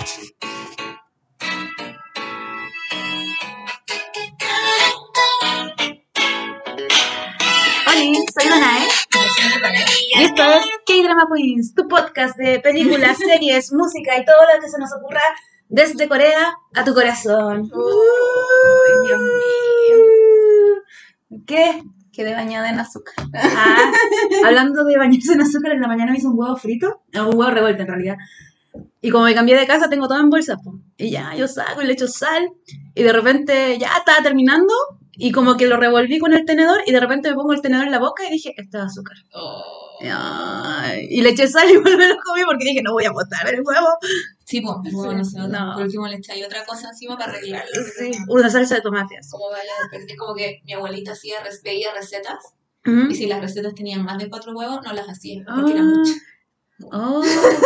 Hola, soy Danae. Y esto es K-Drama Queens, tu podcast de películas, series, música y todo lo que se nos ocurra desde Corea a tu corazón. Uy, Dios mío. ¿Qué? Quedé bañada en azúcar. Ah, hablando de bañarse en azúcar, en la mañana me hice un huevo frito, un huevo revuelto en realidad. Y como me cambié de casa, tengo todo en bolsa. po. Y ya, yo saco y le echo sal. Y de repente ya estaba terminando. Y como que lo revolví con el tenedor. Y de repente me pongo el tenedor en la boca y dije, esto es azúcar. Ay, y le eché sal y me lo comí porque dije, no voy a botar el huevo. Sí, pues, el huevo no se nota. No. Por último le echáis otra cosa encima para arreglarlo. Sí, una salsa de tomate. así. Como vaya, es como que mi abuelita hacía, veía recetas y si las recetas tenían más de cuatro huevos, no las hacía porque era Ah. mucho. Oh,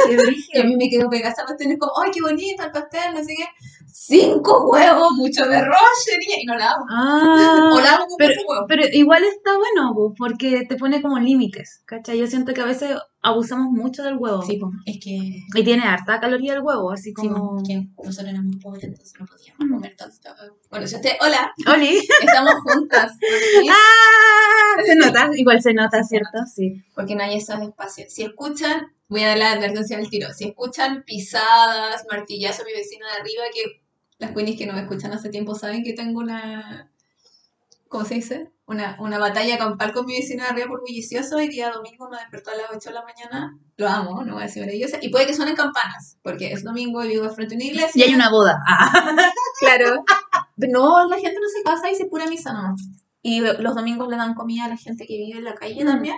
qué Y a mí me quedó pegada esa cuestión, es como, ¡ay, qué bonito el pastel! No sé qué. Cinco huevos, mucho de niña, y no la hago. Ah, O la hago con pero, pero igual está bueno, po, porque te pone como límites, ¿cachai? Yo siento que a veces abusamos mucho del huevo. Sí, pues, es que, Y tiene harta caloría el huevo, así sí, como... pues, que nosotros éramos pobres, entonces no podíamos comer tanto. Bueno, si usted, hola, ¡Oli! estamos juntas. ¡Ah! Se nota, igual se nota, ¿cierto? Sí. porque no hay esos espacios. Si escuchan, voy a dar la advertencia del tiro, si escuchan pisadas, martillazos a mi vecino de arriba, que las queenies que no me escuchan hace tiempo saben que tengo una, ¿cómo se dice? Una, una batalla campal con mi vecino de arriba por bullicioso y día domingo me despertó a las 8 de la mañana, lo amo, no voy a decir maravillosa, y puede que suenen campanas, porque es domingo y vivo frente a una iglesia. Y hay una boda. Ah. Claro. No, la gente no se casa y se pura misa nomás. Y los domingos le dan comida a la gente que vive en la calle Mm. también.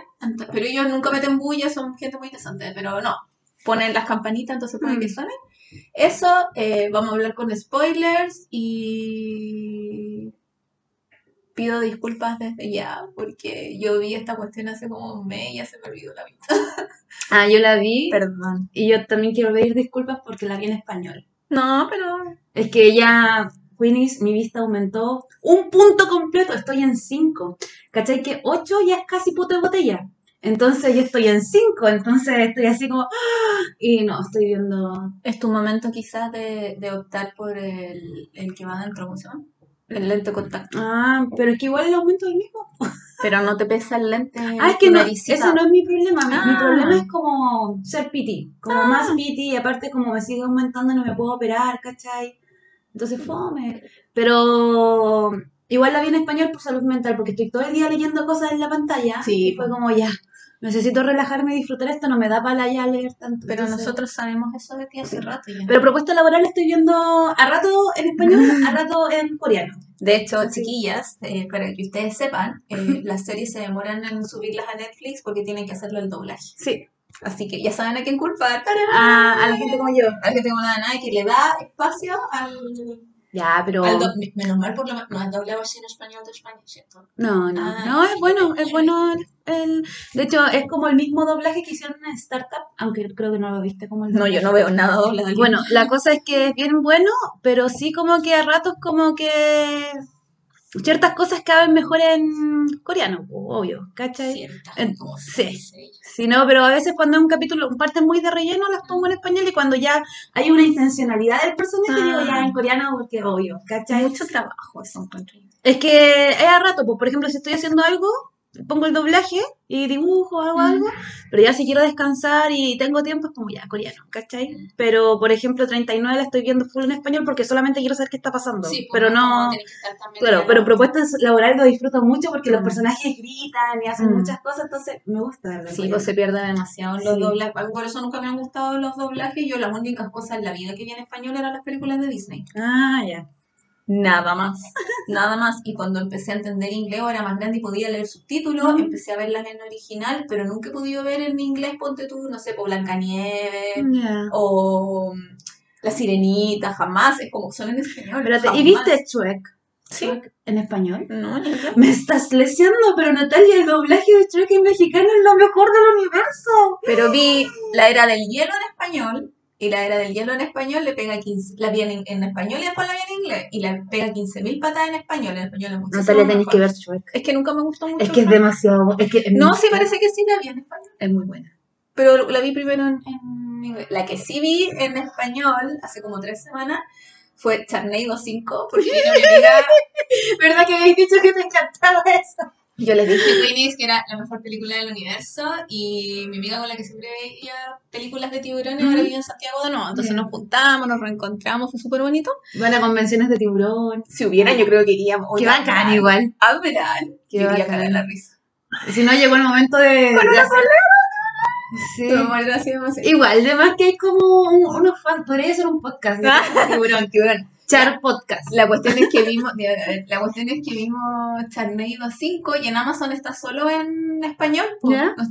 Pero ellos nunca meten bulla, son gente muy decente. Pero no, ponen las campanitas, entonces pueden Mm. que suenen. Eso, eh, vamos a hablar con spoilers y pido disculpas desde ya porque yo vi esta cuestión hace como un mes y ya se me olvidó la vida. Ah, yo la vi. Perdón. Y yo también quiero pedir disculpas porque la vi en español. No, pero Es que ya, Queenies, mi vista aumentó un punto completo. Estoy en 5. ¿Cachai? Que 8 ya es casi puto de botella. Entonces yo estoy en 5. Entonces estoy así como. ¡ah! Y no, estoy viendo. es tu momento quizás de, de optar por el, el que va dentro, ¿cómo se llama? El lente contacto. Ah, pero es que igual el aumento es el mismo. Pero no te pesa el lente. Ah, es que no, eso no es mi problema. Mi, mi Ah. problema es como ser piti, como más piti y aparte como me sigue aumentando no me puedo operar, ¿cachai? Entonces fome. Pero igual la vi en español por salud mental porque estoy todo el día leyendo cosas en la pantalla Sí, y fue como ya, necesito relajarme y disfrutar esto, no me da para ya leer tanto. Pero entonces- nosotros sabemos eso de ti hace rato ya. Pero propuesta laboral estoy viendo a rato en español, a rato en coreano. de hecho, Sí. chiquillas, eh, para que ustedes sepan, eh, las series se demoran en subirlas a Netflix porque tienen que hacerlo el doblaje. Sí. Así que ya saben a quién culpar. A, a la gente como yo. A la gente como la Danae que le da espacio al, Ya, pero... al do- Menos mal por lo menos. No has doblado así en español de España, ¿cierto? No, no, Ah, no, es bueno, es bueno el, el- De hecho, es como el mismo doblaje que hicieron en Startup, aunque creo que no lo viste como el No, yo no veo nada doblado. Bueno, la cosa es que es bien bueno, pero sí como que a ratos como que ciertas cosas caben mejor en coreano, obvio, ¿cachai? Ciertas En- cosas, sí. Sí, no, pero a veces cuando es un capítulo, parte muy de relleno, las pongo en español y cuando ya hay una intencionalidad del personaje, Ah. digo ya en coreano porque obvio, ¿cachai? Mucho trabajo eso encuentro. Es que es a rato, pues, por ejemplo, si estoy haciendo algo, pongo el doblaje y dibujo, hago Mm. algo, pero ya si quiero descansar y tengo tiempo, es como ya, coreano, ¿cachai? Pero, por ejemplo, 39 la estoy viendo full en español porque solamente quiero saber qué está pasando. Sí, pues, pero no... Claro, pero propuestas laborales lo disfruto mucho porque los Mm. personajes gritan y hacen Mm. muchas cosas, entonces me gusta verlo Sí, pues se pierde demasiado los Sí. doblajes. Por eso nunca me han gustado los doblajes. Yo las únicas cosas en la vida que vi en español eran las películas de Disney. Ah, ya. Nada más. Nada más. Y cuando empecé a entender inglés o era más grande y podía leer subtítulos, Mm. empecé a verlas en original, pero nunca he podido ver en inglés, ponte tú, no sé, por Blancanieves Ya. o mm, La Sirenita, jamás. Es como son en español. Espérate, ¿y viste Shrek? Sí. Shrek en español? No, ni. Me estás lesionando, pero Natalia, el doblaje de Shrek en mexicano es lo mejor del universo. Pero vi La Era del Hielo en español y La Era del Hielo en español le pega 15, la vi en, en español y después la vi en inglés y le pega 15.000 patadas en español, en español es muchísimo Natalia, tenéis mejor. que ver Shrek. Es que nunca me gustó mucho. Es que es demasiado. Es que No, sí parece que sí la vi en español. Es muy buena. Pero la vi primero en, en inglés. La que sí vi en español hace como tres semanas fue Charneido 5, porque mi amiga. ¿Verdad que habéis dicho que te encantaba eso? Yo les dije Queenies que era la mejor película del universo y mi amiga con la que siempre veía películas de tiburones ahora vive en Santiago de nuevo. Entonces nos juntamos, nos reencontramos, fue súper bonito. Van a convenciones de tiburón. Si hubiera, yo creo que iríamos. Qué bacán igual. A verán. Qué Yo bacán. cagar la risa. Si no, llegó el momento de... de hacer- Sí. Igual, además que hay como un- unos fans, podría ser un podcast. de tiburón, tiburón. Char Podcast. La cuestión es que vimos, la cuestión es que vimos Charneido 5 y en Amazon está solo en español.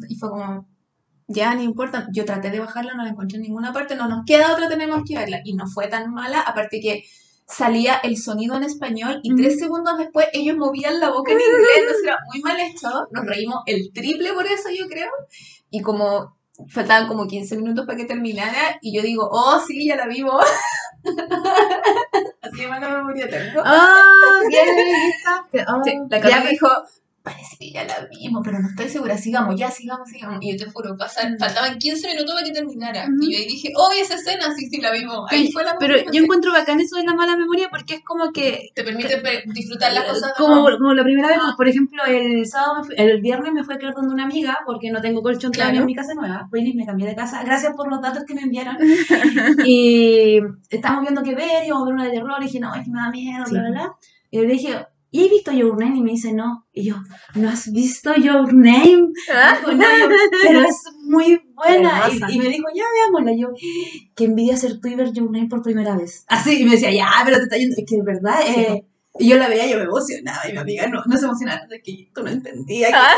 Y fue como, ya no importa. Yo traté de bajarla, no la encontré en ninguna parte. No nos queda otra, tenemos que verla. Y no fue tan mala, aparte que salía el sonido en español y Mm. tres segundos después ellos movían la boca en inglés. Entonces era muy mal hecho. Nos reímos el triple por eso, yo creo. Y como faltaban como 15 minutos para que terminara, y yo digo, oh, sí, ya la vimos. Así de mala memoria tengo. ¡Ah! ¿Qué oh, Sí, la ya, Carla pues, dijo, parece que ya la vimos, pero no estoy segura, sigamos, ya, sigamos, sigamos. Y yo te juro, pasan, faltaban 15 minutos para que terminara. Y yo ahí dije, oh, esa escena, sí, sí, la vimos. Ahí fue la Pero yo encuentro bacán eso de la mala memoria porque es como que Te permite pe- disfrutar las cosas. de como, como la primera vez, Ah. pues, por ejemplo, el sábado, me fui- el viernes me fui a quedar donde una amiga porque no tengo colchón todavía Claro. en mi casa nueva. Y me cambié de casa. Gracias por los datos que me enviaron. y estábamos viendo qué ver, íbamos a ver una de terror. Y dije, no, es que me da miedo, Sí. bla, bla, bla. Y le dije, ¿y has visto Your Name? Y me dice, no. Y yo, ¿no has visto Your Name? Dijo, "No", yo, pero es muy buena. Y, y me dijo, ya veámosla. Y yo, qué envidia ser tú y ver Your Name por primera vez. Así, y me decía, ya, pero te está yendo. Es que de verdad, eh, y yo la veía yo me emocionaba. Y mi amiga no, no se emocionaba. Es que tú no entendías. que- Ah.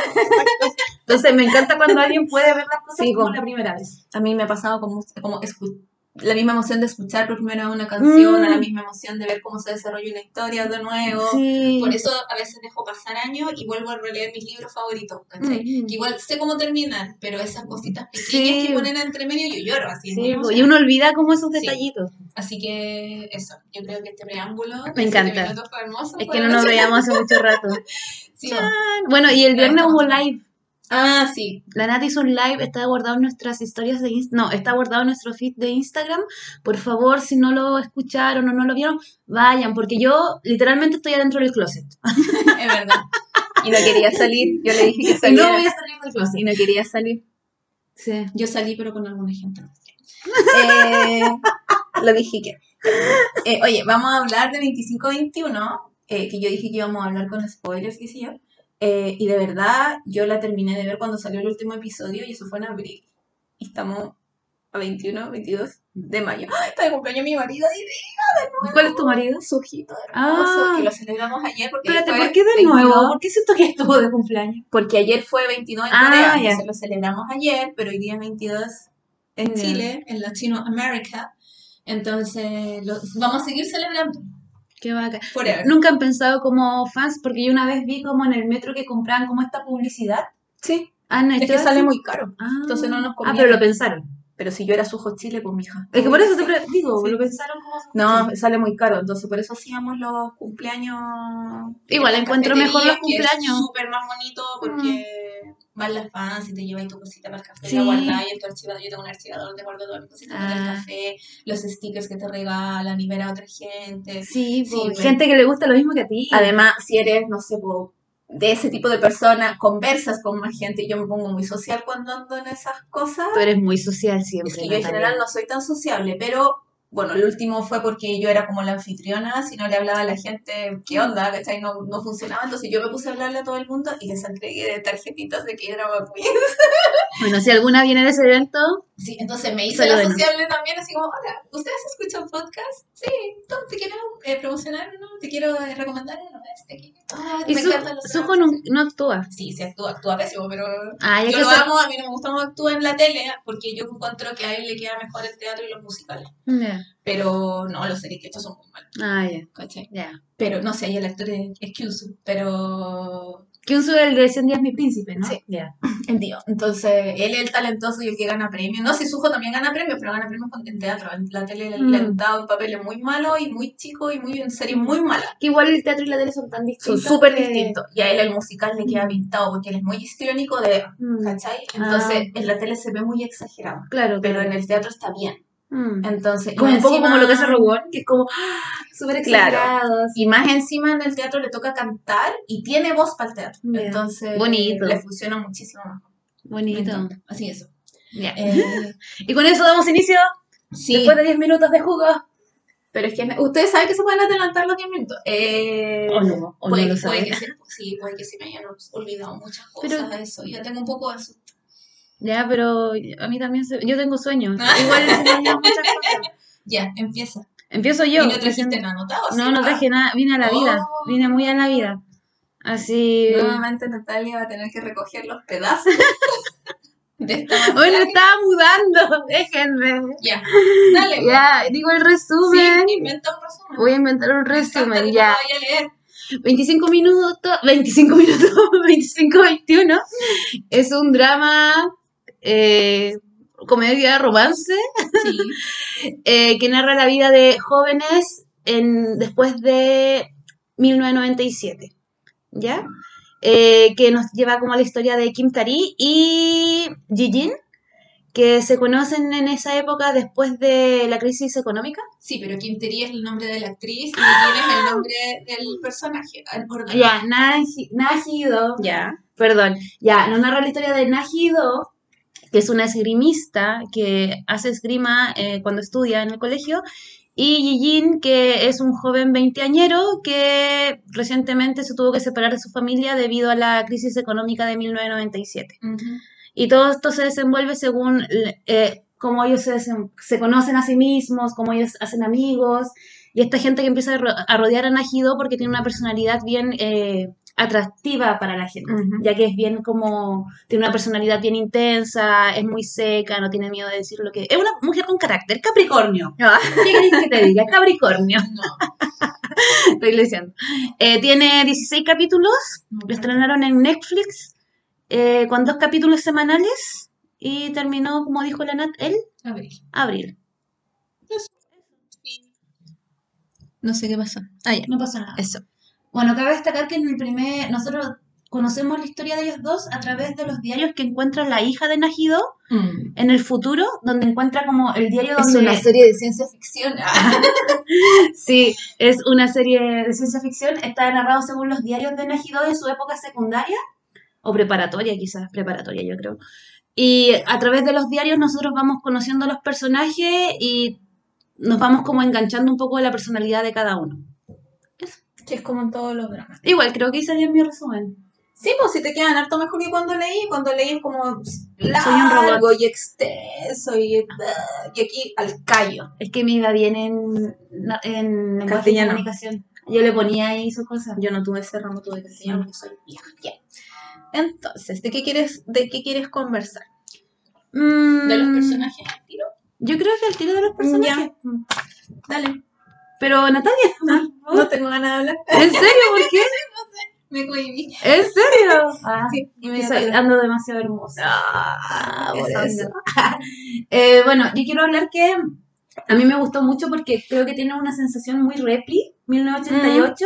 Entonces me encanta cuando alguien puede ver las cosas Sí, como la primera vez. A mí me ha pasado como, como escu- la misma emoción de escuchar por primera vez una canción, Mm. a la misma emoción de ver cómo se desarrolla una historia de nuevo. Sí. Por eso a veces dejo pasar años y vuelvo a releer mis libros favoritos, ¿cachai? Mm. Que igual sé cómo terminan, pero esas cositas pequeñas Sí. que ponen entre medio yo lloro así. Sí, po, y uno olvida como esos detallitos. Así que eso, yo creo que este preámbulo Me encanta. hermoso. Es que no nos veíamos hace mucho rato. Bueno, y el viernes hubo live. Ah, sí. La Nati hizo un live, está guardado en nuestras historias de Instagram. No, está guardado en nuestro feed de Instagram. Por favor, si no lo escucharon o no lo vieron, vayan, porque yo literalmente estoy adentro del closet. Es verdad. Y no quería salir. Yo le dije que saliera. no voy a salir del closet. Y no quería salir. Sí. Yo salí, pero con alguna gente. Eh, lo dije que. Eh, oye, vamos a hablar de 25-21, eh, que yo dije que íbamos a hablar con spoilers, qué sé yo. Eh, y de verdad, yo la terminé de ver cuando salió el último episodio y eso fue en abril. Y estamos a 21, 22 de mayo. ¡Ay, está de cumpleaños mi marido! Y ¿Cuál es tu marido? su ojito hermoso, Ah. que lo celebramos ayer porque Espérate, ¿por qué de 22, nuevo? ¿Por qué siento que estuvo de cumpleaños? Porque ayer fue 29 en Ah, Corea, ya. entonces lo celebramos ayer, pero hoy día es 22 en. Chile, en Latinoamérica. Entonces, lo, vamos a seguir celebrando. Qué vaca. Nunca han pensado como fans, porque yo una vez vi como en el metro que compraban como esta publicidad. Sí, ¿Han es que sale muy caro. Ah. entonces no nos Ah, conviene. pero lo pensaron. Pero si yo era Sujo Chile, pues mija. Es que por eso te pre- digo, Sí. lo pensaron como... No, sale muy caro, entonces por eso hacíamos los cumpleaños. Igual encuentro mejor los cumpleaños. Es súper más bonito porque van las fans y te llevan tu cosita para el café, Sí. la en tu archivador. Yo tengo un archivador donde guardo todas mis cositas Ah. el café, los stickers que te regalan y ver a otra gente. Sí, Sí, bueno. gente que le gusta lo mismo que a ti. Además, si eres, no sé, po, de ese tipo de persona, conversas con más gente. y Yo me pongo muy social cuando ando en esas cosas. Tú eres muy social siempre. Es que yo en general no soy tan sociable, pero bueno, el último fue porque yo era como la anfitriona, si no le hablaba a la gente, ¿qué onda? ¿Cachai? No, no funcionaba, entonces yo me puse a hablarle a todo el mundo y les entregué de tarjetitas de que era Queen. Bueno, si alguna viene de ese evento, Sí, entonces me hice Solo la bueno. sociable también, así como, hola, ¿ustedes escuchan podcast? Sí, ¿tú te quiero eh, promocionar uno? ¿Te quiero eh, recomendar uno? Este. Ah, y me su, encantan los Sujo trabajos". no, no actúa. Sí, sí actúa, actúa pésimo, pero Ah, yo lo amo, a mí no me gusta cómo actúa en la tele, porque yo encuentro que a él le queda mejor el teatro y los musicales. Pero no, los series que estos son muy malos, Ah, ya. Pero no sé, ahí el actor es, es Kyusu, pero Kyunsu el de 100 días mi príncipe, ¿no? Sí. Ya. El tío. Entonces, él es el talentoso y el que gana premios. No, si Sujo también gana premios, pero gana premios con- en teatro. En la tele le- Mm. le han dado papeles muy malos y muy chicos y muy en series muy malas. Que igual el teatro y la tele son tan Son distintos. súper que- distintos. Y a él el musical le queda pintado porque él es muy histriónico de... Mm, ¿Cachai? Entonces, Ah. en la tele se ve muy exagerado. Claro, Pero claro. en el teatro está bien. Mm. Entonces, Como un poco encima- como lo que hace Robot, que es como ¡ah! súper Claro. Y más encima en el teatro le toca cantar y tiene voz para el teatro. Entonces, Bonito. le funciona muchísimo más. Me Bonito. Así eso. Ya. Eh, Y con eso damos inicio, sí, después de 10 minutos de jugo. pero es que ustedes saben que se pueden adelantar los 10 minutos. Eh, O no, o puede, no lo puede saben. que se, sí, puede que se me hayan olvidado muchas Pero- cosas de eso. Ya tengo un poco de susto. Ya, pero a mí también se... yo tengo sueños. Igual se me muchas cosas. Ya, empieza. Empiezo yo. y no trajiste nada anotado. No, ¿sí? no traje nada, vine a la vida. Oh. Vine muy a la vida. Así. Nuevamente Natalia va a tener que recoger los pedazos de Bueno, magia. estaba mudando, déjenme. Ya, dale. Ya, digo el Sí, resumen. inventa un resumen. Voy a inventar un Me resumen, ya. vaya a leer. 25 minutos, 25 minutos, 25-21. Es un drama, eh, comedia, romance, Sí. eh, que narra la vida de jóvenes en, después de 1997. ¿Ya? Eh, que nos lleva como a la historia de Kim Tari y Jijin, que se conocen en esa época después de la crisis económica. Sí, pero Kim Terry es el nombre de la actriz y Yin es el nombre del personaje. Ya, Naji- Najido. Ya. Perdón, ya, nos narra la historia de Najido, que es una esgrimista que hace esgrima eh, cuando estudia en el colegio, y Yijin, que es un joven veinteañero que recientemente se tuvo que separar de su familia debido a la crisis económica de 1997. Y todo esto se desenvuelve según eh, cómo ellos se, se conocen a sí mismos, cómo ellos hacen amigos, y esta gente que empieza a, ro- a rodear a Najido porque tiene una personalidad bien eh, atractiva para la gente, ya que es bien como, tiene una personalidad bien intensa, es muy seca, no tiene miedo de decir lo que... Es una mujer con carácter, Capricornio. ¿Qué querés que te diga? Capricornio, No. estoy diciendo. Eh, tiene 16 capítulos, lo estrenaron en Netflix eh, con dos capítulos semanales y terminó, como dijo la Nat, el Abril. abril. No sé qué pasó. Ah, ya. No pasa nada. Eso. Bueno, cabe destacar que en el primer, nosotros conocemos la historia de ellos dos a través de los diarios que encuentra la hija de Najido en el futuro, donde encuentra como el diario Es donde... una serie de ciencia ficción. Sí, es una serie de ciencia ficción. Está narrado según los diarios de Najido de su época secundaria o preparatoria, quizás preparatoria, yo creo. Y a través de los diarios nosotros vamos conociendo los personajes y nos vamos como enganchando un poco de la personalidad de cada uno. Que es como en todos los dramas. Igual, creo que hice bien mi resumen. Sí, pues si te quedan harto mejor que cuando leí. Cuando leí es como un largo robot. y extenso y, y aquí al callo. Es que me iba bien en, en lenguaje de comunicación. Yo le ponía ahí sus cosas. Yo no tuve ese ramo, tuve castellano, porque soy vieja. Ya. Entonces, ¿de qué quieres, de qué quieres conversar? Mm, ¿De los personajes al tiro? Yo creo que el tiro de los personajes. Dale. Pero Natalia, No tengo ganas de hablar. ¿en serio? ¿Por qué? Me cohibí. ¿En serio? Ah, Sí, soy- inmediatamente. ando demasiado hermosa. Ah, por Eso eso. ando. Eh, bueno, yo quiero hablar que a mí me gustó mucho porque creo que tiene una sensación muy Repli 1988.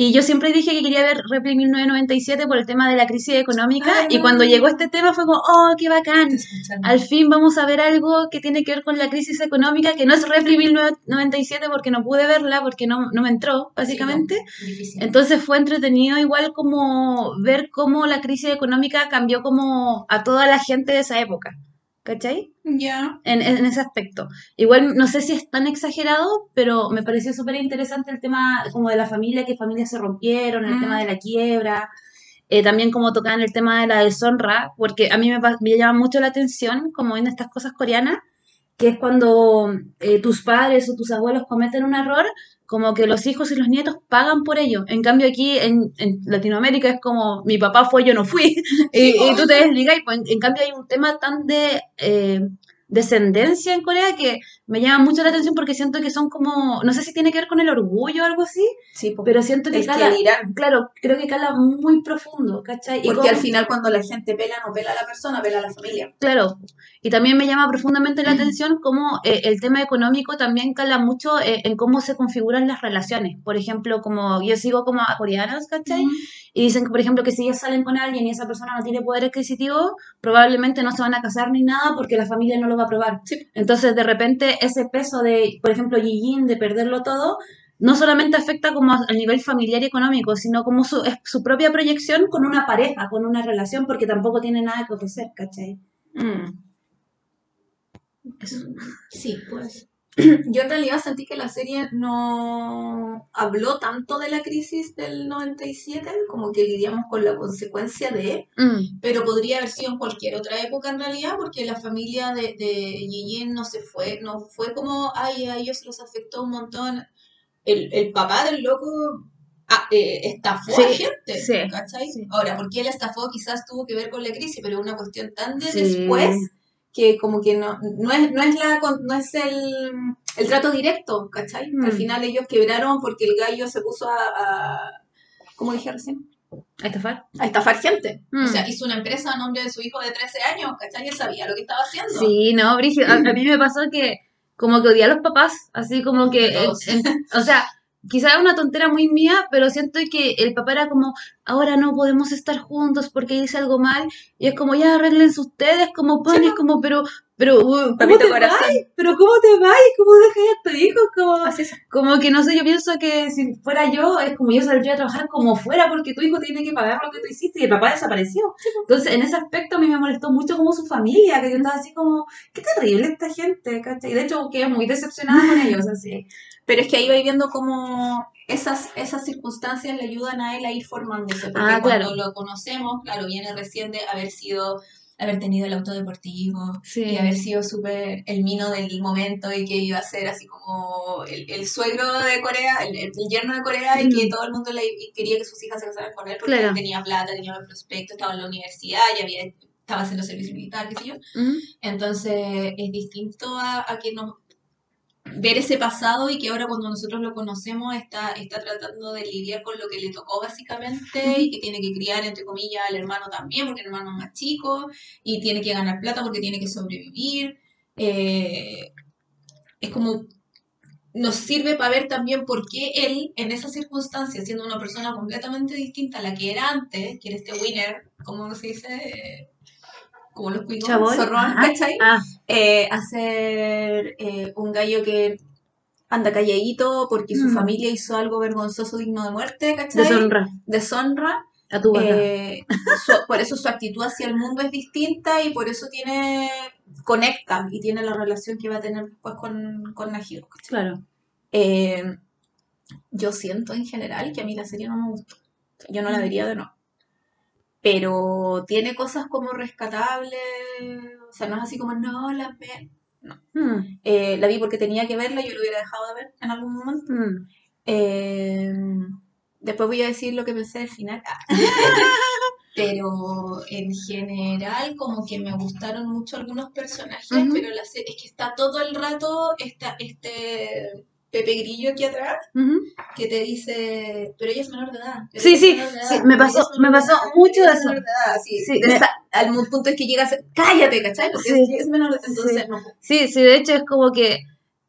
Y yo siempre dije que quería ver Repli 1997 por el tema de la crisis económica. Y cuando llegó este tema fue como, oh, qué bacán. Al fin vamos a ver algo que tiene que ver con la crisis económica, que no es Repli 1997 porque no pude verla, porque no, no me entró, básicamente. Sí, no, difícil. Entonces fue entretenido igual como ver cómo la crisis económica cambió como a toda la gente de esa época. ¿Cachai? ya. En, en ese aspecto. Igual no sé si es tan exagerado, pero me pareció súper interesante el tema como de la familia, que familias se rompieron, el Mm. tema de la quiebra. eh, también como tocaban el tema de la deshonra, porque a mí me, me llama mucho la atención, como en estas cosas coreanas, que es cuando eh, tus padres o tus abuelos cometen un error, como que los hijos y los nietos pagan por ello. En cambio aquí en, en Latinoamérica es como mi papá fue, yo no fui, y, y tú te desligas, y pues, en, en cambio hay un tema tan de... eh, descendencia en Corea que me llama mucho la atención porque siento que son como, no sé si tiene que ver con el orgullo o algo así, Sí, pero siento que cala, claro, creo que cala muy profundo, ¿cachai? Y Porque como- al final cuando la gente pela, no pela a la persona, pela a la familia. Claro, y también me llama profundamente la atención cómo eh, el tema económico también cala mucho eh, en cómo se configuran las relaciones. Por ejemplo, como yo sigo como a coreanas, ¿cachai? Y dicen que, por ejemplo, que si ellas salen con alguien y esa persona no tiene poder adquisitivo, probablemente no se van a casar ni nada porque la familia no lo va a aprobar. Entonces, de repente, ese peso de, por ejemplo, Yijin, de perderlo todo, no solamente afecta como a- al nivel familiar y económico, sino como su, es su propia proyección con una pareja, con una relación, porque tampoco tiene nada que ofrecer, ¿cachai? Mm. Eso. Sí, pues. Yo en realidad sentí que la serie no habló tanto de la crisis del 97, como que lidiamos con la consecuencia de, Mm, pero podría haber sido en cualquier otra época en realidad, porque la familia de, de Yijin no se fue, no fue como, ay, a ellos los afectó un montón. El, el papá del loco ah, eh, estafó a Sí, gente, sí, ¿cachai? sí. Ahora, ¿por qué él estafó? Quizás tuvo que ver con la crisis, pero una cuestión tan de después que como que no, no es, no es la no es el, el trato directo, ¿cachai? Mm. Al final ellos quebraron porque el gallo se puso a, a ¿cómo dije recién? ¿A estafar? A estafar gente. Mm. O sea, hizo una empresa a nombre de su hijo de 13 años, ¿cachai? Él sabía lo que estaba haciendo. Sí, no, Brígido. A, a mí me pasó que como que odié a los papás, así como que, en- en- o sea, quizás es una tontera muy mía, pero siento que el papá era como, ahora no podemos estar juntos porque hice algo mal, y es como, ya arreglense ustedes, como pan, y es como, pero, pero, uh, ¿cómo Papito te vas? ¿Pero cómo te vas? ¿Cómo dejas a tu hijo? Como, como que no sé, yo pienso que si fuera yo, es como yo saldría a trabajar como fuera porque tu hijo tiene que pagar lo que tú hiciste y el papá desapareció. Entonces, en ese aspecto a mí me molestó mucho como su familia, que yo estaba así como, qué terrible esta gente, ¿cachai? Y de hecho quedé muy decepcionada con ellos, así. Pero es que ahí va viendo cómo esas, esas circunstancias le ayudan a él a ir formándose. Porque Ah, cuando claro. lo conocemos, claro, viene recién de haber sido, haber tenido el auto deportivo, Sí. y haber sido súper el mino del momento y que iba a ser así como el, el suegro de Corea, el, el yerno de Corea y que Mm. todo el mundo le quería que sus hijas se casaran con él porque Claro. él tenía plata, tenía buen prospecto, estaba en la universidad y había, estaba haciendo servicio militar, qué sé yo. Mm. Entonces es distinto a, a que nos ver ese pasado y que ahora cuando nosotros lo conocemos está, está tratando de lidiar con lo que le tocó básicamente y que tiene que criar entre comillas al hermano también porque el hermano es más chico y tiene que ganar plata porque tiene que sobrevivir. Eh, es como nos sirve para ver también por qué él en esas circunstancias siendo una persona completamente distinta a la que era antes, que era este winner, como se dice, como los cuicos, Chaboy. zorrón, Ajá. ¿cachai? Ah, eh, hacer eh, un gallo que anda calladito porque su Mm. familia hizo algo vergonzoso digno de muerte, ¿cachai? deshonra Deshonra. a tu. Eh, su- por eso su actitud hacia el mundo es distinta y por eso tiene conecta y tiene la relación que va a tener después con, con Najiro. claro. Eh, yo siento en general que a mí la serie no me gustó. Yo no la vería de nuevo. Pero tiene cosas como rescatables. O sea, no es así como, no, la ve. Mm, Eh, la vi porque tenía que verla, yo lo hubiera dejado de ver en algún momento. mm. Eh, después voy a decir lo que pensé del final. Pero en general, como que me gustaron mucho algunos personajes, pero la serie es que está todo el rato esta, este Pepe Grillo aquí atrás Ujú. que te dice, pero ella es menor de edad. Sí, sí, menor de edad, sí, me pasó- me de pasó edad, mucho es eso. menor de edad, Sí, de esa- al punto es que llegas, cállate, ¿cachai? Porque Sí. es, es menor de edad, entonces Sí. no. Sí, sí, de hecho es como que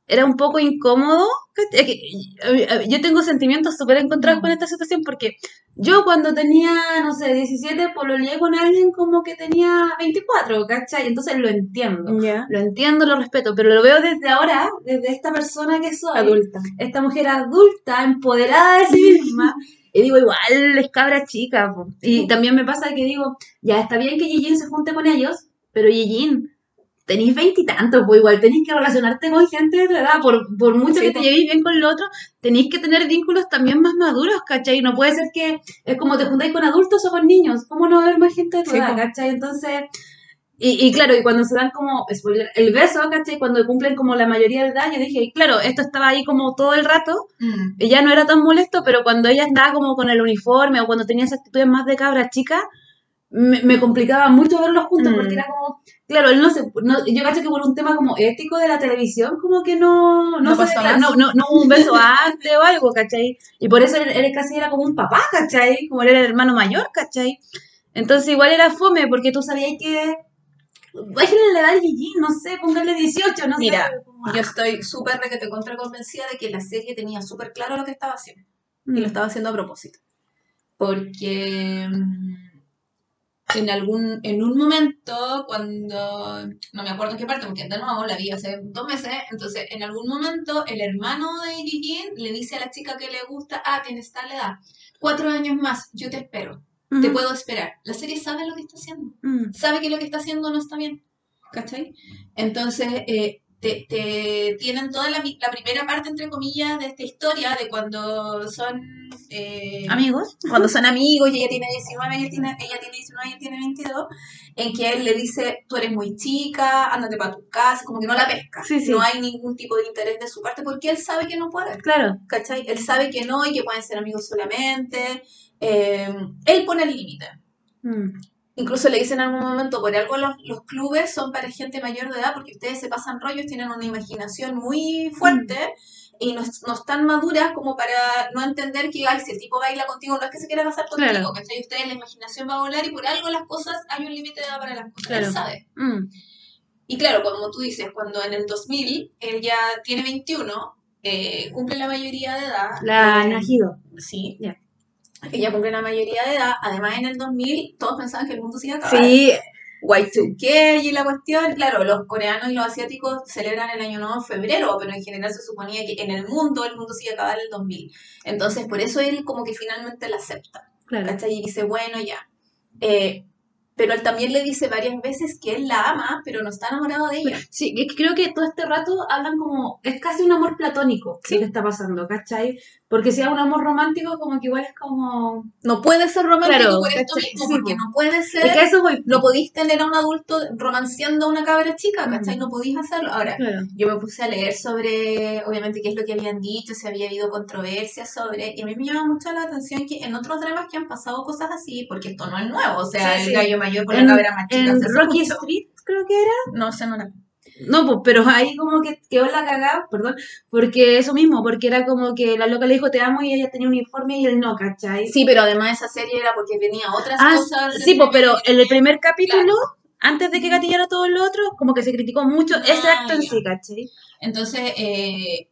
era un poco incómodo. Mí- yo tengo sentimientos súper encontrados con esta situación porque yo cuando tenía, no sé, 17, pololeé con alguien como que tenía 24, ¿cachai? Entonces lo entiendo. Lo entiendo, lo respeto, pero lo veo desde ahora, desde esta persona que soy, Adulta. esta mujer adulta, empoderada de sí misma. Y digo, igual es cabra chica. po. Y también me pasa que digo, ya está bien que Yijin se junte con ellos, pero Yijin, tenéis veintitantos, pues igual tenéis que relacionarte con gente de tu edad. Por, por mucho Sí, que te llevéis bien con lo otro, tenéis que tener vínculos también más maduros, ¿cachai? No puede ser que es como te juntáis con adultos o con niños. ¿Cómo no haber más gente de tu Sí, edad. ¿cachai? Entonces. Y, y claro, y cuando se dan como, spoiler, el beso, ¿cachai? Cuando cumplen como la mayoría de edad, yo dije, claro, esto estaba ahí como todo el rato, Mm. y ya no era tan molesto, pero cuando ella andaba como con el uniforme o cuando tenía esas actitudes más de cabra chica, me, me complicaba mucho verlos juntos Mm. porque era como, claro, él no se, no, yo cacho que por un tema como ético de la televisión, como que no, no, No se pasó más. no, no, no hubo un beso antes o algo, ¿cachai? Y por eso él, él casi era como un papá, ¿cachai? Como él era el hermano mayor, ¿cachai? Entonces igual era fome porque tú sabías que, bájenle la edad al Gigi, no sé, pónganle 18, no Mira, sé. como- Yo estoy súper de que te contra convencida de que la serie tenía súper claro lo que estaba haciendo. y Mm. lo estaba haciendo a propósito. Porque mm, en algún en un momento cuando no me acuerdo en qué parte porque de nuevo la vi hace dos meses entonces en algún momento el hermano de Gigi le dice a la chica que le gusta ah tienes tal edad cuatro años más yo te espero te Mm. puedo esperar la serie sabe lo que está haciendo Mm. sabe que lo que está haciendo no está bien. ¿Cachai? Entonces, eh, te, te tienen toda la, primera parte, entre comillas, de esta historia de cuando son... eh, Amigos. cuando son amigos y ella tiene 19, ella tiene, ella tiene 19 y él tiene 22, en que él le dice, tú eres muy chica, ándate para tu casa, como que no la pesca. Sí, sí. No hay ningún tipo de interés de su parte porque él sabe que no puede. Claro. ¿Cachai? Él sabe que no y que pueden ser amigos solamente. Eh, él pone el límite. Mm. Incluso le dicen en algún momento, por algo los, los clubes son para gente mayor de edad porque ustedes se pasan rollos, tienen una imaginación muy fuerte y no, no están maduras como para no entender que, ay, si el tipo baila contigo, no es que se quiera casar contigo, Claro. ¿cachai? Ustedes la imaginación va a volar y por algo las cosas, hay un límite de edad para las cosas, Claro. él sabe. Mm. Y claro, como tú dices, cuando en el 2000 él ya tiene 21, eh, cumple la mayoría de edad. La eh, Najido. Sí. Ya. Ella cumple la mayoría de edad. Además, en el 2000 todos pensaban que el mundo se iba a acabar. Sí, Y2K y la cuestión, claro, los coreanos y los asiáticos celebran el año nuevo en febrero, pero en general se suponía que en el mundo, el mundo se iba a acabar en el 2000. Entonces, por eso él como que finalmente la acepta, claro. Y dice, bueno, ya. Eh, pero él también le dice varias veces que él la ama, pero no está enamorado de ella. Sí, que creo que todo este rato hablan como, es casi un amor platónico Sí. lo que está pasando, ¿cachai? Porque si es un amor romántico, como que igual es como... No puede ser romántico Claro, por esto mismo, Sí, porque po. no puede ser... Es que eso voy. No podéis tener a un adulto romanceando a una cabra chica, ¿cachai? No podéis hacerlo. Ahora, Claro. yo me puse a leer sobre, obviamente, qué es lo que habían dicho, si había habido controversias sobre, y a mí me llama mucho la atención que en otros dramas que han pasado cosas así, porque esto no es nuevo, o sea, Sí, el sí. gallo mayor con En- la cabra más chica. En Rocky mucho. Street, creo que era. No sé, no la... No, pues, pero ahí como que quedó la cagada, perdón, porque eso mismo, porque era como que la loca le dijo te amo y ella tenía uniforme y él no, ¿cachai? Sí, pero además esa serie era porque tenía otras Ah, cosas. sí, pues, pero en el primer capítulo, Claro. antes de que gatillara todo lo otro, como que se criticó mucho ese Ah, acto en sí, ¿cachai? Entonces, eh,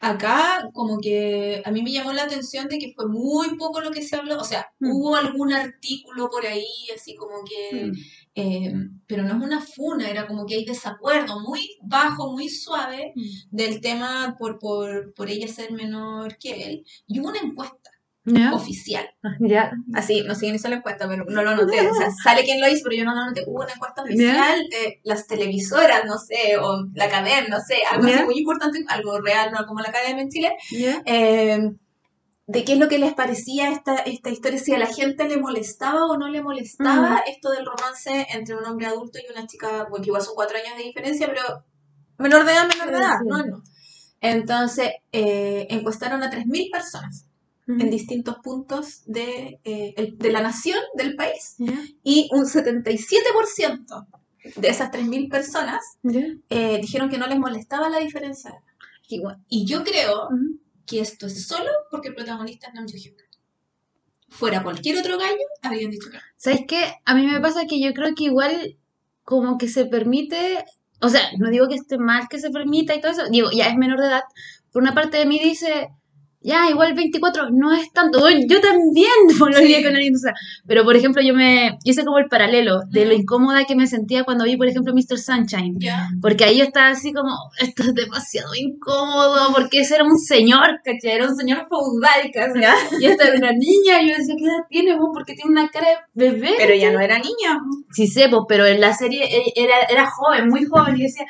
acá como que a mí me llamó la atención de que fue muy poco lo que se habló, o sea, Mm. hubo algún artículo por ahí, así como que, Mm. eh, pero no es una funa, era como que hay desacuerdo muy bajo, muy suave del tema por, por, por ella ser menor que él, y hubo una encuesta ¿Ya? oficial. Ya. Así, no sé quién hizo la encuesta, pero no lo anoté. O sea, sale quién lo hizo, pero yo no lo anoté. Hubo una encuesta oficial de las televisoras, no sé, o la cadena, no sé, algo así muy importante, algo real, no como la cadena en Chile, eh, de qué es lo que les parecía esta, esta historia, si a la gente le molestaba o no le molestaba esto del romance entre un hombre adulto y una chica, bueno, que igual son cuatro años de diferencia, pero menor de edad, menor de edad, sí. no, no. Entonces, eh, encuestaron a 3.000 personas en distintos puntos de, eh, el- de la nación, del país, ¿Ya? y un 77% de esas 3.000 personas eh, dijeron que no les molestaba la diferencia. edad. Igual. Y yo creo que esto es solo porque el protagonista es Nam Joo Hyuk. Fuera cualquier otro gallo, habrían dicho que. ¿Sabes qué? A mí me pasa que yo creo que igual como que se permite, o sea, no digo que esté mal que se permita y todo eso, digo, ya es menor de edad, por una parte de mí dice, ya, igual 24 no es tanto, yo también lo Sí. con alguien, o sea, pero por ejemplo yo me hice como el paralelo de lo Ujú. incómoda que me sentía cuando vi, por ejemplo, Mr. Sunshine. Ya. Porque ahí yo estaba así como, esto es demasiado incómodo, porque ese era un señor, ¿cachai? Era un señor feudal, casi. Y esta era una niña, y yo decía, ¿qué edad tiene vos? Porque tiene una cara de bebé. Pero ya no era niña. Sí sé, pues, pero en la serie e- era, era joven, muy joven, y decía,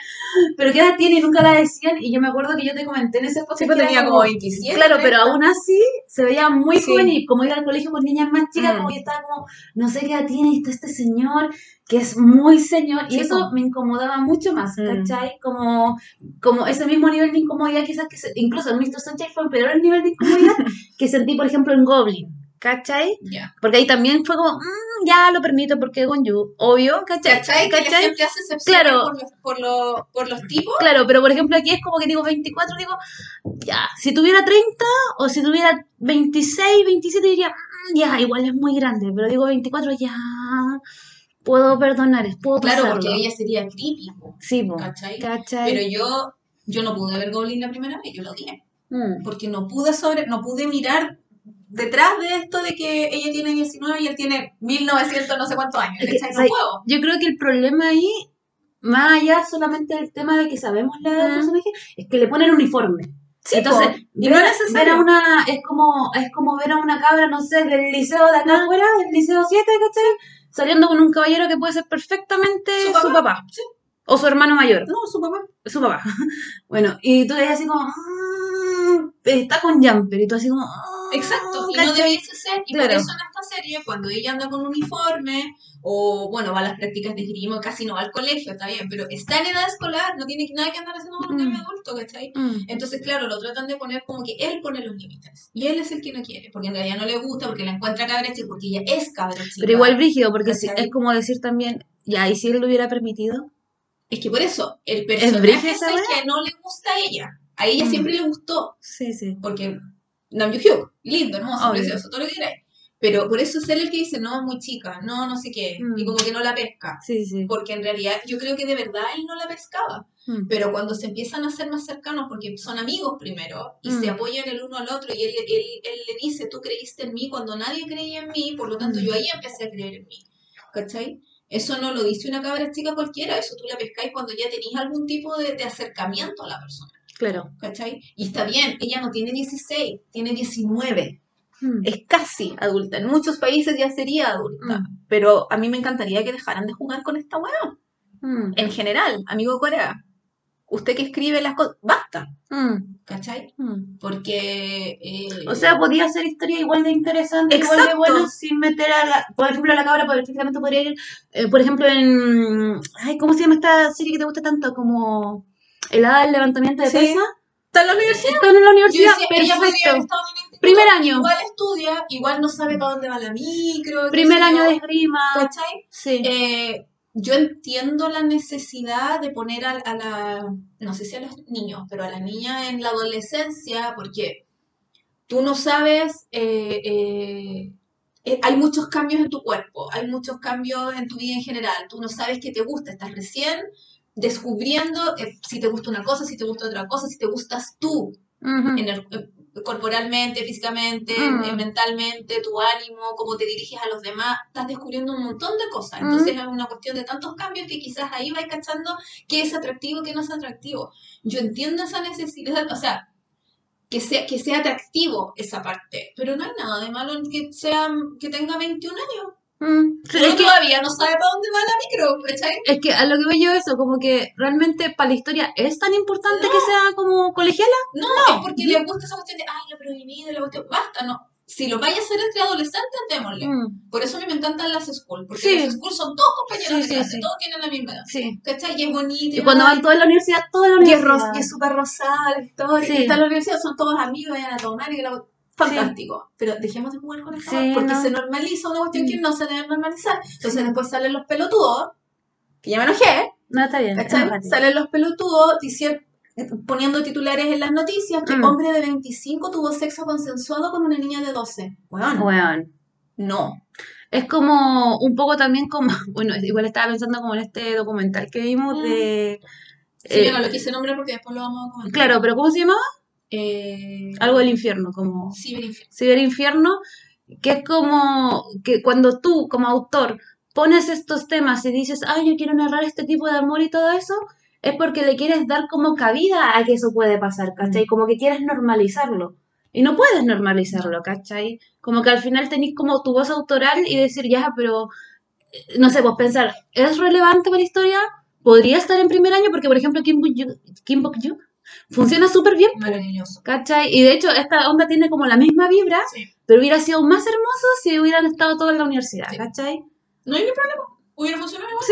¿pero qué edad tiene? Y nunca la decían, y yo me acuerdo que yo te comenté en ese podcast Sí, pues tenía como 27. Claro, pero 30. aún así se veía muy Sí. joven y como ir al colegio con niñas más chicas, Mm. como que estaba como, no sé qué edad tiene, y está este señor que es muy señor, y Sí, eso me incomodaba mucho más, Mm. ¿cachai? Como, como ese mismo nivel de incomodidad, quizás que se- incluso en Mr. Sunshine fue peor el nivel de incomodidad que sentí, por ejemplo, en Goblin, ¿cachai? Porque ahí también fue como, "Mm, ya lo permito porque con you, obvio, ¿cachai? ¿Cachai? Que ¿Cachai? gente hace excepciones Claro. por, los, por, los, por los tipos. Claro, pero por ejemplo aquí es como que digo 24, digo, ya, si tuviera 30 o si tuviera 26, 27 diría, "Mm, ya, igual es muy grande, pero digo 24, ya, puedo perdonar, puedo Claro, pasarlo. porque ella sería creepy, Sí, po, ¿cachai? ¿cachai? Pero yo, yo no pude ver Goblin la primera vez, yo lo odié. Mm, Porque no pude sobre, no pude mirar detrás de esto de que ella tiene 19 y él tiene 1900 no sé cuántos años. Es que. No. Yo creo que el problema ahí, más allá solamente del tema de que sabemos la edad del Mm. personaje, es que le ponen uniforme. Sí, Entonces, po, y ver, no es ver a una, es como, es como ver a una cabra, no sé, del liceo de acá afuera, del liceo 7, ¿cachai? Saliendo con un caballero que puede ser perfectamente Su su papá, sí. O su hermano mayor. No, su papá. Su papá. Bueno, y tú ves así como, está con jumper, y tú así como, "Ah", Exacto, y no debiese ser. Y por Claro. eso en esta serie, cuando ella anda con uniforme, o bueno, va a las prácticas de esgrima, casi no va al colegio, está bien, pero está en edad escolar, no tiene nada que andar haciendo con un Mm. adulto, ¿cachai? Mm, Entonces, claro, lo tratan de poner como que él pone los límites. Y él es el que no quiere, porque en realidad no le gusta, porque la encuentra cabra chica, porque ella es cabra chica. Pero igual brígido, porque es como decir también, ya, ¿y si él lo hubiera permitido? Es que por eso, el personaje es, esa el que no le gusta a ella. A ella Mm. siempre le gustó, Sí, sí. porque Nam Hyuk, lindo, hermoso, Obvio. precioso, todo lo que queráis. Pero por eso es él el que dice, no, muy chica, no, no sé qué, Mm. y como que no la pesca. Sí, sí. Porque en realidad yo creo que de verdad él no la pescaba. Mm. Pero cuando se empiezan a ser más cercanos, porque son amigos primero, y Mm. se apoyan el uno al otro, y él, él, él le dice, tú creíste en mí cuando nadie creía en mí, por lo tanto Mm. yo ahí empecé a creer en mí. ¿Cachai? Eso no lo dice una cabra chica cualquiera, eso tú la pescáis cuando ya tenéis algún tipo de, de acercamiento a la persona. Claro. ¿Cachai? Y está bien, ella no tiene 16, tiene 19. Mm. Es casi adulta. En muchos países ya sería adulta. Mm. Pero a mí me encantaría que dejaran de jugar con esta weá. Mm. En general, amigo de Corea, usted que escribe las cosas, basta, Mm. ¿cachai? Porque... eh, O sea, podía ser historia igual de interesante, igual de Exacto. buena, sin meter a la... Por ejemplo, la cabra perfectamente podría ir, eh, por ejemplo, en... Ay, ¿cómo se llama esta serie que te gusta tanto? Como... El hada del levantamiento de Sí. pesa. está en la universidad. Está en la universidad, decía, perfecto. en el Primer año. Igual estudia, igual no sabe para dónde va la micro. Primer año yo, de esgrima. ¿Cachai? Sí. Eh, yo entiendo la necesidad de poner a, a la, no sé si a los niños, pero a la niña en la adolescencia, porque tú no sabes, eh, eh, eh, hay muchos cambios en tu cuerpo, hay muchos cambios en tu vida en general, tú no sabes qué te gusta, estás recién descubriendo eh, si te gusta una cosa, si te gusta otra cosa, si te gustas tú, en el- eh, corporalmente, físicamente, eh, mentalmente, tu ánimo, cómo te diriges a los demás, estás descubriendo un montón de cosas. Mm. Entonces es una cuestión de tantos cambios que quizás ahí vais cachando qué es atractivo, qué no es atractivo. Yo entiendo esa necesidad, o sea, que sea, que sea atractivo esa parte, pero no hay nada de malo en que, sea, que tenga 21 años. Mm. Sí, es, que, todavía no sabe para dónde va la micro, ¿cachai? es que a lo que voy yo eso, como que realmente para la historia es tan importante que sea como colegiala. No, es porque le gusta esa cuestión de, ay, lo prohibido, la cuestión, basta, no. Si lo vaya a hacer entre adolescentes, démosle. Mm. Por eso a mí me encantan las school, porque Sí. las school son todos compañeros Sí, de sí, clase, sí. todos tienen la misma edad. Sí. ¿Cachai? Y es bonito. Y cuando van todos a la universidad, toda la universidad. y es súper rosada la historia. Y está en la universidad, son todos amigos, vayan a tomar y que la- Fantástico. Pero dejemos de jugar con Sí, hueá, porque no. se normaliza una cuestión que no se debe normalizar. Entonces después salen los pelotudos, que ya me enojé, No, está bien. enójate. Salen los pelotudos diciendo poniendo titulares en las noticias que Mm. hombre de 25 tuvo sexo consensuado con una niña de 12. Bueno, Weón. no. Es como un poco también como, bueno, igual estaba pensando como en este documental que vimos Mm. de... Sí, eh, yo no lo quise nombrar porque después lo vamos a comentar. claro, pero ¿cómo se llamaba? Eh, Algo del infierno, como Ciberinfierno. Ciberinfierno, que es como que cuando tú como autor pones estos temas y dices, ay, yo quiero narrar este tipo de amor y todo eso, es porque le quieres dar como cabida a que eso puede pasar, ¿cachai? Como que quieres normalizarlo. Y no puedes normalizarlo, ¿cachai? Como que al final tenés como tu voz autoral y decir, ya, pero, eh, no sé, pues pensar, ¿es relevante para la historia? ¿Podría estar en primer año? Porque, por ejemplo, Kim Bok-yu funciona súper bien, Maravilloso. ¿cachai? Y de hecho, esta onda tiene como la misma vibra, Sí. pero hubiera sido más hermoso si hubieran estado todos en la universidad, Sí. ¿cachai? No hay ni problema. Hubiera funcionado igual.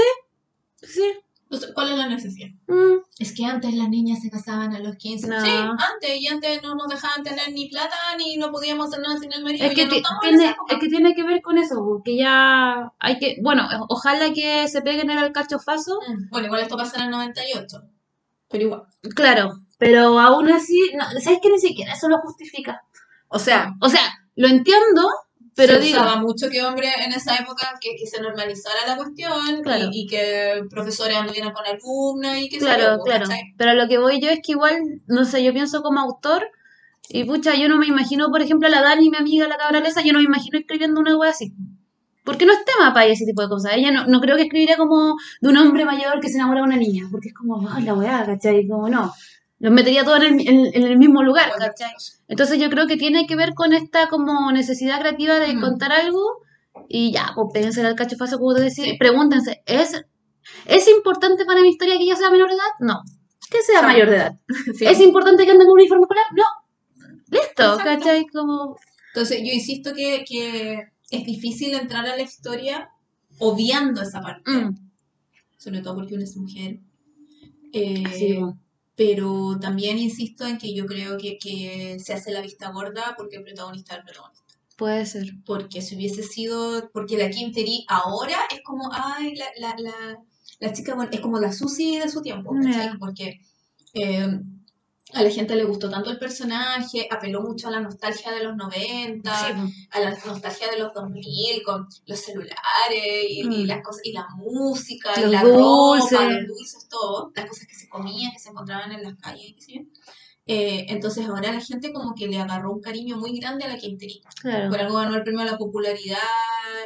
Sí, O sea, ¿Cuál es la necesidad? Mm, Es que antes las niñas se casaban a los 15. No. Sí, antes, y antes no nos dejaban tener ni plata ni no podíamos hacer nada sin el marido. Es que, no tiene, es que tiene que ver con eso, porque ya hay que, bueno, ojalá que se peguen en el cachofazo, Mm, Bueno, igual esto pasa en el 98. Pero igual. claro, pero aún así, no, ¿sabes que ni siquiera eso lo justifica? O sea, o sea, lo entiendo, pero se digo, usaba mucho que hombre en esa época que, que se normalizara la cuestión Claro. y, y que profesores anduvieran con alumnas y que claro, claro, ¿cachai? pero a lo que voy yo es que igual, no sé, yo pienso como autor, y pucha, yo no me imagino, por ejemplo, a la Dani, mi amiga, la cabralesa, yo no me imagino escribiendo una wea así. Porque no es tema para ella ese tipo de cosas. Ella no, no creo que escribiría como de un hombre mayor que se enamora de una niña. Porque es como, ah, la weá, ¿cachai? Como no. Los metería todos en el, en- en el mismo lugar, ¿cachai? Entonces yo creo que tiene que ver con esta como necesidad creativa de Mm. contar algo y ya, pues péguense al cachofazo, como te decía, pregúntense, ¿es, ¿es importante para mi historia que ella sea menor de edad? No. Que sea Exacto. mayor de edad. Sí. ¿Es importante que ande con un uniforme escolar? No. Listo, Exacto. ¿cachai? Como... Entonces, yo insisto que, que es difícil entrar a la historia obviando esa parte, mm, sobre todo porque uno es mujer. Eh, sí, bueno. pero también insisto en que yo creo que, que se hace la vista gorda porque el protagonista es el protagonista. puede ser. Porque si hubiese sido, porque la Kim Terry ahora es como, ay, la, la, la, la chica, bueno, es como la Susi de su tiempo. Ya. Porque eh, a la gente le gustó tanto el personaje, apeló mucho a la nostalgia de los 90, Sí, a la nostalgia de los 2000 con los celulares y, y Mm. las cosas y la música Los y la dulces. ropa, los dulces, todo, las cosas que se comían, que se encontraban en las calles, yo. Eh, entonces ahora la gente como que le agarró un cariño muy grande a la Terry. Claro. Por algo ganó el premio a la popularidad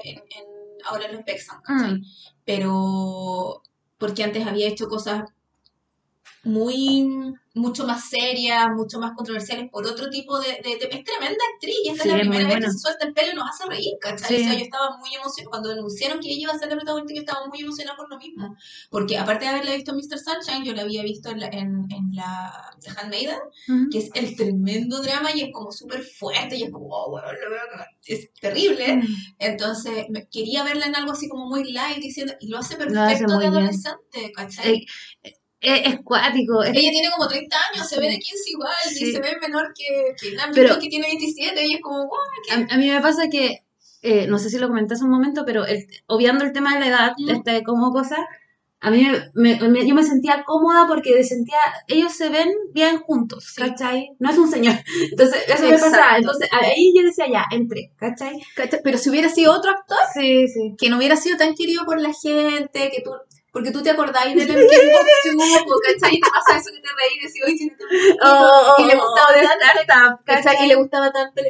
en, en- ahora en los Pexan. Mm. Pero porque antes había hecho cosas muy mucho más serias, mucho más controversiales por otro tipo de, de, de- es tremenda actriz y esta Sí, es la primera vez que se suelta el pelo y nos hace reír, ¿cachai? Sí. O sea, yo estaba muy emocionada, cuando anunciaron que ella iba a ser la protagonista, yo estaba muy emocionada por lo mismo, porque aparte de haberla visto en Mr. Sunshine, yo la había visto en la, en, en la The Handmaiden, Mm. que es el tremendo drama y es como súper fuerte y es como, oh, bueno, lo veo cagar". es terrible, Mm. entonces me- quería verla en algo así como muy light diciendo, y lo hace Lo hace perfecto de adolescente, ¿cachai? Eh, Es, es cuático. es- Ella tiene como 30 años, se ve de 15 igual, Sí. y se ve menor que, que la Pero- que tiene 27, y es como, wow, A, a mí me pasa que, eh, no sé si lo comenté hace un momento, pero el- obviando el tema de la edad, Mm. este, como cosa, a mí me, me- yo me sentía cómoda porque sentía, ellos se ven bien juntos, Sí. ¿cachai? No es un señor. Entonces, eso me pasaba. Entonces, ahí yo decía, ya, entré, ¿cachai? ¿cachai? Pero si hubiera sido otro actor, Sí, sí. que no hubiera sido tan querido por la gente, que tú, porque tú te acordáis de él en Kickbox ¿cachai? Y te pasa eso que te reí y decís, oye, si te Oh, y le gustaba de tanto, startup, ¿cachai? Y le gustaba tanto el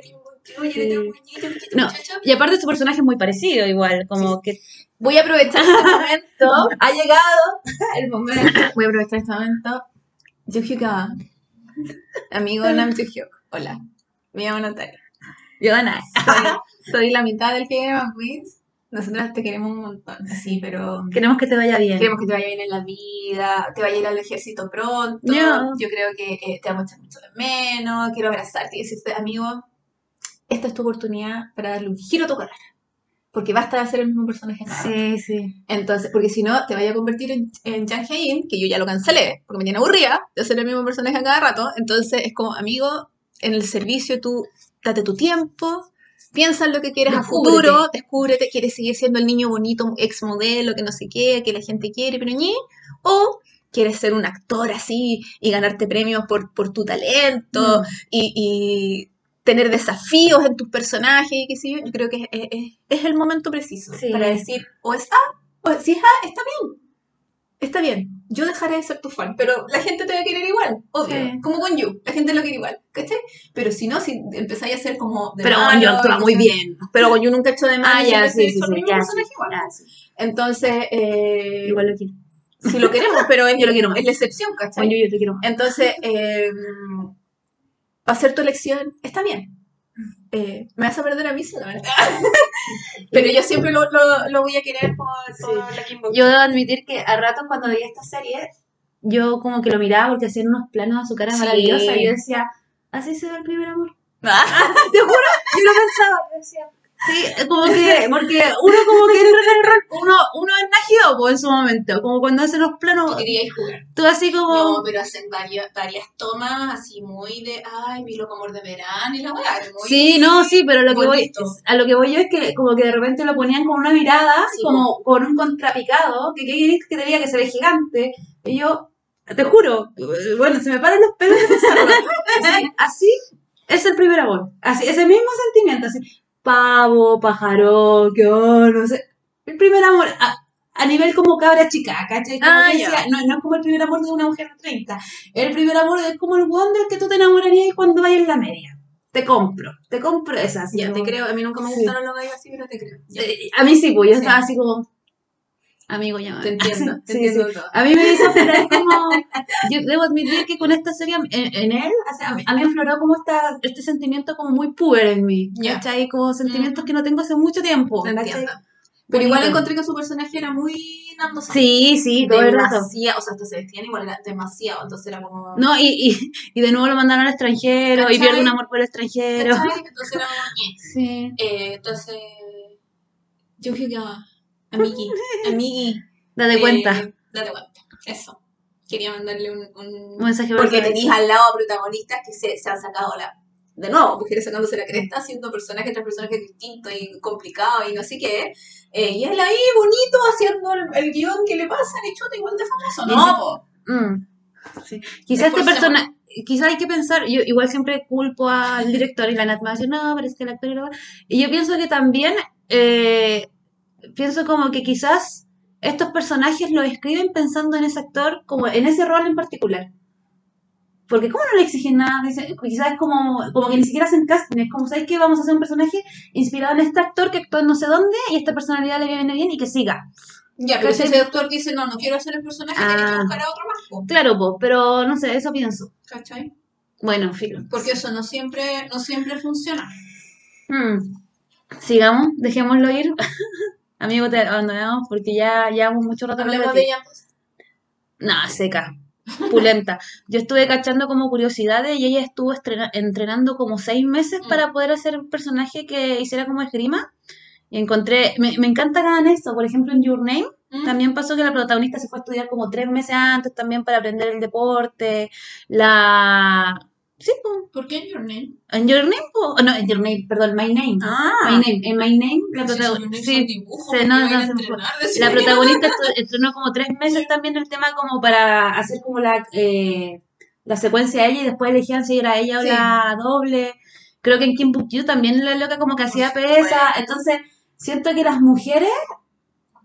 oye, Sí. tan No. Y aparte su personaje es muy parecido igual, como que... Voy a aprovechar este momento. ha llegado el momento. Voy a aprovechar este momento. Yuhyuka. Amigo Nam Yuhyuk. Hola. Me llamo Natalia. Yo gané. Soy, soy la mitad del Game Queens. Nosotras te queremos un montón. Sí, pero Queremos que te vaya bien. queremos que te vaya bien en la vida, te vaya a ir al ejército pronto. Ya. Yo creo que eh, te vamos a echar mucho de menos. Quiero abrazarte y decirte, amigo, esta es tu oportunidad para darle un giro a tu carrera. Porque basta de ser el mismo personaje. Sí, sí. Entonces, porque si no, te vaya a convertir en, en Jang Hae-in, que yo ya lo cancelé, porque me tiene aburrida de ser el mismo personaje a cada rato. Entonces, es como, amigo, en el servicio tú date tu tiempo, piensa en lo que quieres a futuro, descúbrete, quieres seguir siendo el niño bonito, ex modelo, que no sé qué, que la gente quiere, pero ñe, o quieres ser un actor así y ganarte premios por, por tu talento Mm. y, y tener desafíos en tus personajes y qué sé yo, yo creo que es, es- es el momento preciso Sí. para decir, o es A, o si es A, está bien. Está bien, yo dejaré de ser tu fan, pero la gente te va a querer igual, obvio. Sí. Como con You, la gente lo quiere igual, ¿cachai? Pero si no, si empezáis a ser como. de Pero malo, yo actúa muy bien. Pero con You nunca he hecho de malo. Ah, ya, sí, sí, sí, ya, personaje sí, igual. ya, sí. Entonces, eh, Igual lo quiero. si lo queremos, pero es, Yo lo quiero más. es la excepción, ¿cachai? Oye, yo te quiero más. Entonces, eh, va a ser tu elección, está bien. Eh, me vas a perder a mí, sí, la verdad. Pero yo siempre lo, lo, lo voy a querer por, por la Kim Bok. Yo debo admitir que a ratos cuando veía esta serie, yo como que lo miraba porque hacían unos planos a su cara Sí. maravillosa y yo decía, así se ve el primer amor. Ah, Te juro, yo lo pensaba, yo decía, Sí, como que, porque uno como que entra en el rol, uno, uno es nagido pues, en su momento, como cuando hace los planos, Tú queríais jugar. tú así como... No, pero hacen varias, varias tomas así muy de, ay, mi loco amor de verano y la weá. Sí, no, sí, pero lo que voy, a lo que voy yo es que como que de repente lo ponían con una mirada, Sí, como con un contrapicado, que qué querés que te diga que se ve gigante, y yo, te juro, bueno, se me paran los pelos de pensarlo. Así, así es el primer amor, así, ese mismo sentimiento, así, pavo, pájaro, que oh, no sé, el primer amor, a, a nivel como cabra chica, ¿cachai? Como Ah, que ya. decía, no, no es como el primer amor de una mujer de 30, el primer amor es como el weón del que tú te enamorarías cuando vayas en la media. Te compro, te compro esa. así Ya, te creo. A mí nunca me Sí. gustaron los gallos así, pero te creo. Ya, Eh, A mí sí, pues yo Sí. estaba así como. Amigo, ya. te entiendo, te Sí, entiendo sí. todo. A mí me hizo aflorar como. Yo debo admitir que con esta serie, en, en él, o sea, a mí afloró como esta, este sentimiento como muy puber en mí. Ya. ¿Cachai? Como sentimientos que no tengo hace mucho tiempo. Te entiendo. Pero igual encontré que su personaje era muy Nando. Sí, sí, todo el rato. demasiado, o sea, hasta se vestían igual, era demasiado, entonces era como... No, y, y, y de nuevo lo mandaron al extranjero y ¿Cachai? pierde un amor por el extranjero. ¿cachai? Entonces era como... Sí. Eh, entonces, yo creo que... ah, Amigui, amigui. Date eh, cuenta. Date cuenta, eso. Quería mandarle un... un- Un mensaje Porque tenéis al lado a protagonistas que se, se han sacado la... De nuevo, mujeres sacándose la cresta, haciendo personajes tras personajes distintos y complicados y no sé qué. Eh, y él ahí, bonito, haciendo el, el guion que le pasa, le chuta igual de famoso. No. Mm. Sí. Quizás este persona, quizás hay que pensar, yo igual siempre culpo al director y la Nat me va a decir, no, pero es que el actor y lo Y yo pienso que también, eh, pienso como que quizás estos personajes los escriben pensando en ese actor, como en ese rol en particular. Porque ¿cómo no le exigen nada? Dice- Quizás es como, como que ni siquiera hacen casting, es como, ¿sabes qué? Vamos a hacer un personaje inspirado en este actor que actúa en no sé dónde y esta personalidad le viene bien y que siga. Ya, pero si ese doctor dice, no, no quiero hacer el personaje, Ah. tiene que buscar a otro más. Claro, po, pero no sé, eso pienso. ¿cachai? Bueno, filo. Porque eso no siempre, no siempre funciona. Hmm. Sigamos, dejémoslo ir. Amigo, te abandonamos porque ya llevamos mucho rato hablando Hablemos de de ella, pues. No, seca. Pulenta. Yo estuve cachando como curiosidades y ella estuvo entrenando como seis meses Mm. para poder hacer un personaje que hiciera como esgrima. Y encontré, me, me encanta que hagan eso. Por ejemplo, en Your Name ¿Mm? también pasó que la protagonista se fue a estudiar como tres meses antes también para aprender el deporte. La. Sí, po. ¿Por qué en Your Name? en Your Name, po. Oh, no, en Your Name, perdón, My Name. Ah, My Name, en My Name, la, Pero si protago- Your Name sí, no, no, la protagonista entrenó como tres meses también el tema como para hacer como la, eh, la secuencia de ella y después elegían si era ella o Sí. la doble. Creo que en Kim también la loca como que hacía pesa. Entonces, siento que las mujeres,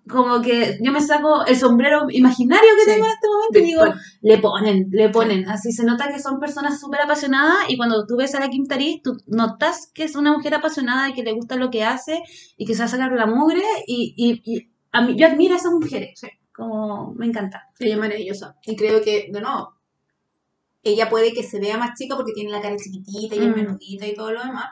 como que yo me saco el sombrero imaginario que Sí. tengo en este momento y digo, Después. le ponen, le ponen. Así se nota que son personas súper apasionadas y cuando tú ves a la Kim Taris, tú notas que es una mujer apasionada y que le gusta lo que hace y que se va a sacar la mugre y, y, y a mí, yo admiro a esas mujeres. Sí. Como me encanta. Ella es maravillosa. Y creo que, de nuevo, ella puede que se vea más chica porque tiene la cara chiquitita y es Mm. menudita y todo lo demás,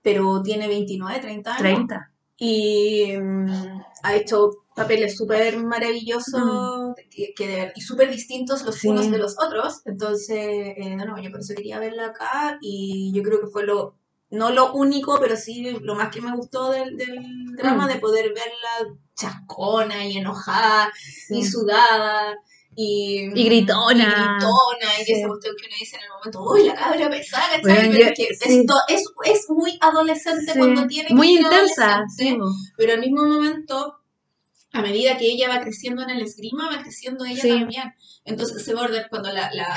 pero tiene 29, 30 años. 30. Y mm, ha hecho papeles súper maravillosos que, que de ver- y súper distintos los Sí. unos de los otros. Entonces, eh, no, no, yo por eso quería verla acá y yo creo que fue lo, no lo único, pero sí lo más que me gustó del, del drama, Mm. de poder verla chascona y enojada Sí. y sudada. Y, Y gritona. y gritona, y que Sí. esa cuestión que uno dice en el momento, uy, la cabra pesada, ¿cachai? Bueno, Pero yo- es que sí. es, es muy adolescente Sí. cuando tiene que Muy ser intensa. pero al mismo momento, a medida que ella va creciendo en el esgrima, va creciendo ella también. Entonces se va a ordenar cuando la, la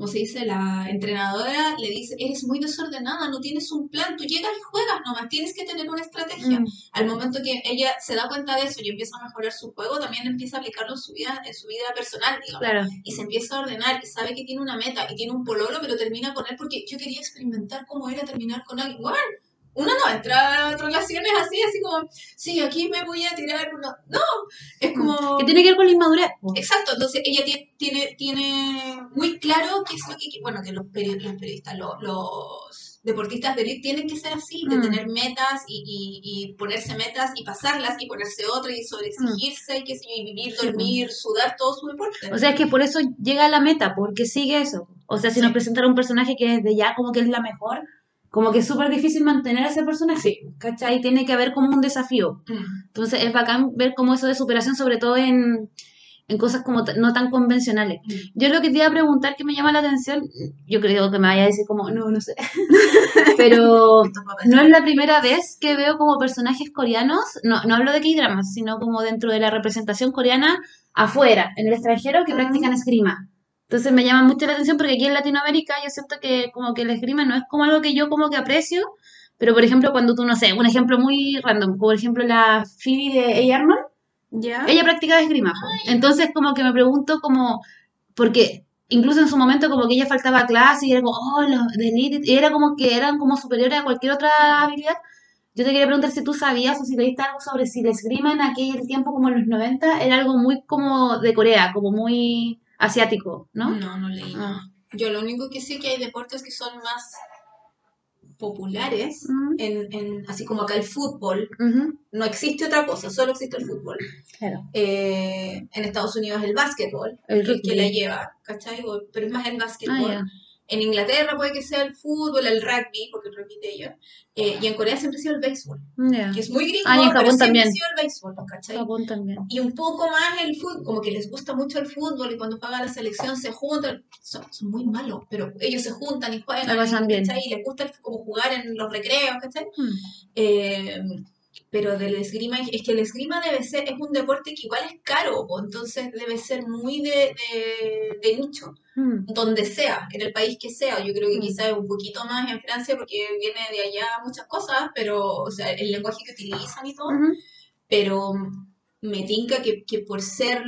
como se dice, la entrenadora le dice, eres muy desordenada, no tienes un plan, tú llegas y juegas nomás, tienes que tener una estrategia. Mm. Al momento que ella se da cuenta de eso y empieza a mejorar su juego, también empieza a aplicarlo en su vida, en su vida personal, digamos Claro. y se empieza a ordenar y sabe que tiene una meta y tiene un pololo, pero termina con él porque yo quería experimentar cómo era terminar con alguien. Bueno, uno no entra a relaciones así, así como, sí, aquí me voy a tirar uno. No, es como... Que tiene que ver con la inmadurez. Exacto, entonces ella tie- tiene, tiene muy claro qué es lo que, bueno, que los, peri- los periodistas, lo- los, deportistas de elite tienen que ser así, de Mm. tener metas y, y, y ponerse metas y pasarlas y ponerse otra y sobreexigirse y yo, y vivir, Sí, dormir, sudar todo su deporte. O sea, es que por eso llega a la meta, porque sigue eso. O sea, si Sí. nos presentan un personaje que desde ya como que es la mejor, como que es súper difícil mantener a ese personaje, ¿cachai? Tiene que haber como un desafío. Entonces es bacán ver como eso de superación, sobre todo en, en cosas como no tan convencionales. Mm. Yo lo que te iba a preguntar que me llama la atención, yo creo que me vaya a decir como, no, no sé, pero no es la primera vez que veo como personajes coreanos, no, no hablo de K-dramas, sino como dentro de la representación coreana afuera, en el extranjero, que Ah. practican esgrima. Entonces me llama mucho la atención porque aquí en Latinoamérica yo siento que como que el esgrima no es como algo que yo como que aprecio, pero por ejemplo cuando tú, no sé, un ejemplo muy random, como por ejemplo la Phoebe de A. Arnold, ¿Ya? ella practicaba esgrima. po. Entonces como que me pregunto como, porque incluso en su momento como que ella faltaba a clase y era como, oh, los de elite, y era como que eran como superiores a cualquier otra habilidad. Yo te quería preguntar si tú sabías o si leíste algo sobre si el esgrima en aquel tiempo como en los 90 era algo muy como de Corea, como muy asiático, ¿no? No, no leí. Ah. Yo lo único que sé que hay deportes que son más populares, en, en, así como acá el fútbol, no existe otra cosa, solo existe el fútbol. Claro. Eh, en Estados Unidos el básquetbol, El el que rugby. la lleva, ¿cachai? Pero es más el Ah, básquetbol. En Inglaterra puede que sea el fútbol, el rugby, porque el rugby de ella. Eh, y en Corea siempre ha sido el béisbol, Ya. que es muy gringo, Ah, y en pero Japón siempre también. ha sido el béisbol, ¿cachai? Japón también. Y un poco más el fútbol, como que les gusta mucho el fútbol y cuando paga la selección se juntan, son, son muy malos, pero ellos se juntan y juegan, pasan bien. ¿cachai? Y les gusta el- como jugar en los recreos, ¿cachai? Mm. Eh, pero del esgrima, es que el esgrima debe ser, es un deporte que igual es caro, entonces debe ser muy de, de, de nicho, Mm. donde sea, en el país que sea. Yo creo que Mm. quizás es un poquito más en Francia porque viene de allá muchas cosas, pero, o sea, el lenguaje que utilizan y todo, Ujú. pero me tinca que, que por ser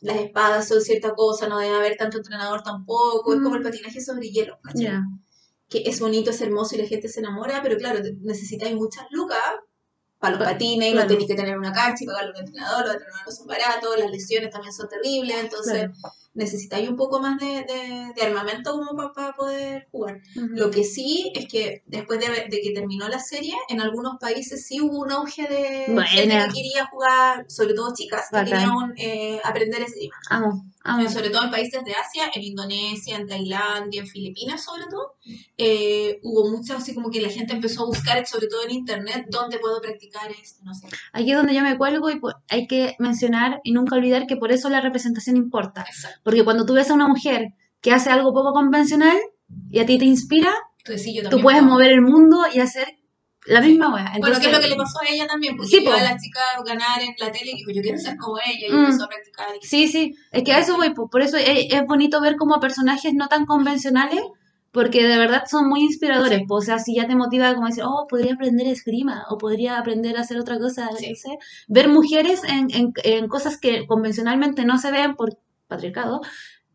las espadas son cierta cosa, no debe haber tanto entrenador tampoco, es como el Mm. patinaje sobre hielo. Ya. que es bonito, es hermoso y la gente se enamora, pero claro, necesitáis muchas lucas para los Pa- patines, y claro. no tenéis que tener una cancha y pagarle a un entrenador, los entrenadores son baratos, las lesiones también son terribles, entonces Claro. necesitáis un poco más de, de- de armamento como para poder jugar. Lo que sí es que después de, de que terminó la serie, en algunos países sí hubo un auge de gente Buena. que quería jugar, sobre todo chicas, que Bacán. querían eh, aprender esgrima. Amo, amo. Eh, sobre todo en países de Asia, en Indonesia, en Tailandia, en Filipinas sobre todo, eh, hubo mucho así como que la gente empezó a buscar, sobre todo en internet, dónde puedo practicar esto, no sé. Aquí es donde yo me cuelgo y por- hay que mencionar y nunca olvidar que por eso la representación importa. Exacto. Porque cuando tú ves a una mujer que hace algo poco convencional y a ti te inspira, sí, yo tú puedes puedo. mover el mundo y hacer la misma wea. Bueno, Entonces, que es lo que le pasó a ella también, porque Sí, po. a la chica ganar en la tele y dijo, yo quiero ser como ella, y Mm. empezó a practicar. y- Sí, sí, es que a eso voy, po. por eso es, es bonito ver como a personajes no tan convencionales, porque de verdad son muy inspiradores, po. o sea, si ya te motiva como decir, oh, podría aprender esgrima, o podría aprender a hacer otra cosa, Sí. no sé. ver mujeres en, en, en cosas que convencionalmente no se ven por patriarcado,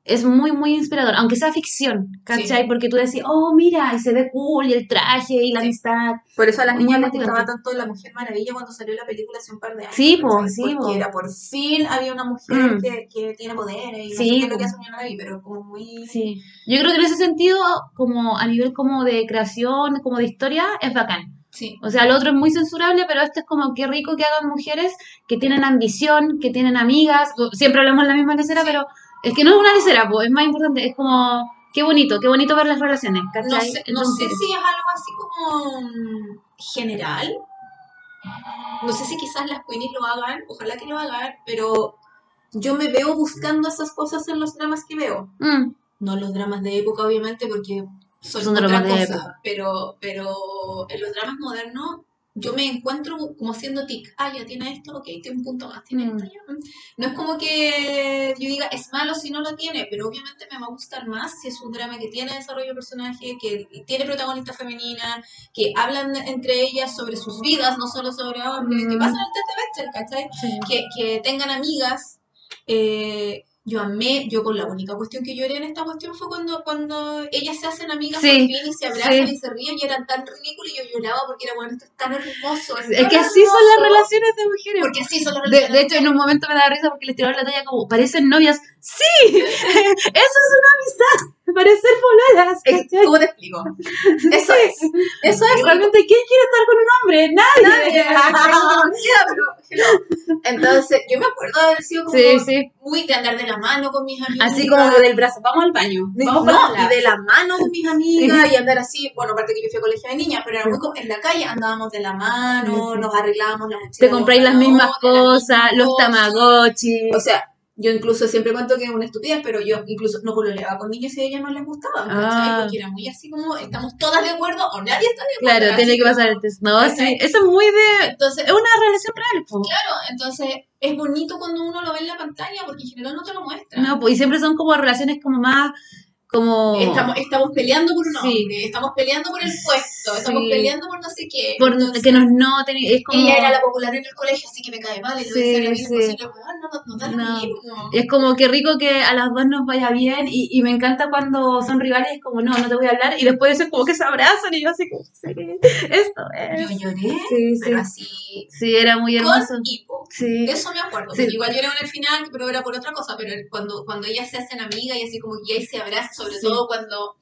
es muy, muy inspirador, aunque sea ficción, ¿cachai? Porque tú decís, oh, mira, y se ve cool, y el traje, y la Sí. amistad. Por eso a las niñas les gustaba tanto La Mujer Maravilla cuando salió la película hace un par de años. Sí, ¿cachai? sí, Porque po. era por fin había una mujer Mm. que, que tiene poderes y no Sí, sé qué es lo que hace una pero como muy... Sí, yo creo que en ese sentido, como a nivel como de creación, como de historia, es bacán. Sí. O sea, lo otro es muy censurable, pero esto es como qué rico que hagan mujeres que tienen ambición, que tienen amigas. Siempre hablamos en la misma lecera, Sí. pero es que no es una lecera, pues es más importante, es como qué bonito, qué bonito ver las relaciones, No sé, no sé si es algo así como mm, general. No sé si quizás las queenies lo hagan, ojalá que lo hagan, pero yo me veo buscando esas cosas en los dramas que veo. Mm, No los dramas de época, obviamente, porque son, Son otra cosa. Pero, pero en los dramas modernos yo me encuentro como haciendo tic. Ah, ya tiene esto, ok, tiene un punto más, tiene Mm. esto, ya. No es como que yo diga es malo si no lo tiene, pero obviamente me va a gustar más si es un drama que tiene desarrollo de personaje, que tiene protagonista femenina, que hablan entre ellas sobre sus vidas, no solo sobre hombres, que Mm. pasan el Bechdel, ¿cachai? sí. que, que tengan amigas. eh, yo amé, yo con la única cuestión que lloré en esta cuestión fue cuando, cuando ellas se hacen amigas Sí, por fin y se abrazan sí. y se ríen y eran tan ridículos y yo lloraba porque era bueno, esto es tan hermoso. Es tan que así son las relaciones de mujeres. Porque así son las De, relaciones. de hecho, en un momento me da risa porque les tiraron la talla como, parecen novias. ¡Sí! ¡Eso es una amistad! parecer pololas. ¿Cómo te explico? Eso es. Eso es. realmente, ¿quién quiere estar con un hombre? Nadie. Entonces, yo me acuerdo de haber sido como Sí, sí. muy de andar de la mano con mis amigas. Así como del brazo, vamos al baño. Vamos no, y de la mano con mis amigas y andar así, bueno, aparte que yo fui a colegio de niñas, pero era muy como en la calle andábamos de la mano, nos arreglábamos las. Te de compráis las mismas cosas, los tamagotchi. O sea, yo incluso siempre cuento que es una estupidez, pero yo incluso no pololeaba con niños si a ellas no les gustaba. Ah. Porque era muy así como, estamos todas de acuerdo o nadie está de acuerdo. Claro, tiene que pasar el test. No, sí, eso es muy de... Entonces, Es una relación real, po. claro, entonces es bonito cuando uno lo ve en la pantalla porque en general no te lo muestra. No, pues, y siempre son como relaciones como más... Como... Estamos, estamos peleando por un Sí. hombre, estamos peleando por el puesto, estamos peleando por no sé qué. por Entonces, que nos noten, es como... Ella era la popular en el colegio, así que me cae mal, y Sí, sí. Weón, no, no. Es como que rico que a las dos nos vaya bien y, y me encanta cuando son rivales, es como, no, no te voy a hablar y después es como que se abrazan y yo así como, esto Yo es. lloré, Sí, sí. pero así, Sí, era muy hermoso. con hipo. Sí. Eso me acuerdo. Igual lloré en el final, pero era por otra cosa. Pero cuando, cuando ellas se hacen amigas y así como que ahí se abrazan, sobre Sí. todo cuando,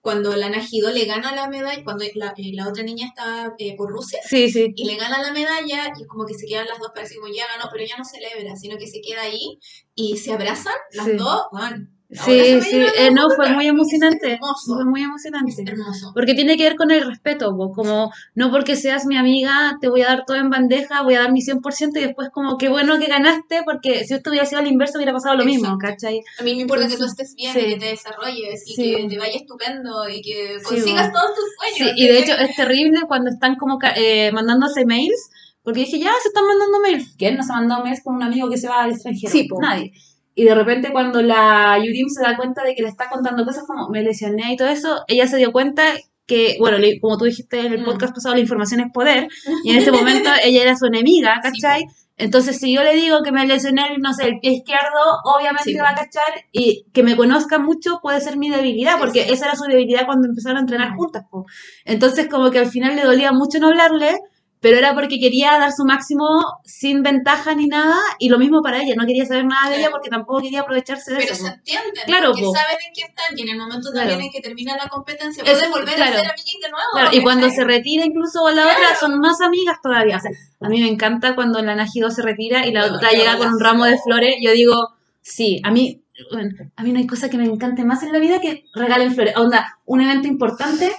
cuando la Najido le gana la medalla, cuando la, eh, la otra niña está eh, por Rusia. Sí, sí. Y le gana la medalla y como que se quedan las dos decir como ya ganó, pero ella no celebra, sino que se queda ahí y se abrazan las dos. se Sí, sí. Eh, no, fue muy emocionante. Fue muy emocionante. hermoso. Porque tiene que ver con el respeto, po, como no porque seas mi amiga te voy a dar todo en bandeja, voy a dar mi 100% y después como qué bueno que ganaste, porque si esto hubiera sido al inverso hubiera pasado lo mismo, Exacto. ¿cachai? A mí me importa que tú estés bien Sí. y que te desarrolles y Sí. que te vaya estupendo y que Sí, consigas bueno. todos tus Sí, sueños. y de hecho es terrible cuando están como eh, mandándose mails, porque dije, ya se están mandando mails. ¿Quién no se ha mandado mails con un amigo que se va al extranjero? Sí, po. Nadie. Y de repente cuando la Yurim se da cuenta de que le está contando cosas como me lesioné y todo eso, ella se dio cuenta que, bueno, le- como tú dijiste en el Mm. podcast pasado, la información es poder, y en ese momento ella era su enemiga, ¿cachai? Entonces, si yo le digo que me lesioné, no sé, el pie izquierdo, obviamente Sí, va a cachar y que me conozca mucho puede ser mi debilidad, porque Exacto. esa era su debilidad cuando empezaron a entrenar juntas. po. Entonces, como que al final le dolía mucho no hablarle, pero era porque quería dar su máximo sin ventaja ni nada, y lo mismo para ella, no quería saber nada de ella porque tampoco quería aprovecharse de Pero eso. se po. entienden, Claro, porque po. saben en qué están y en el momento Claro. también en que termina la competencia pueden volver claro. a ser amigas de nuevo. Claro, y cuando se retira incluso la otra son más amigas todavía. O sea, a mí me encanta cuando la Najido se retira y la otra llega con un ramo de flor. flores. Yo digo, sí, a mí, bueno, a mí no hay cosa que me encante más en la vida que regalen flores. Onda, un evento importante.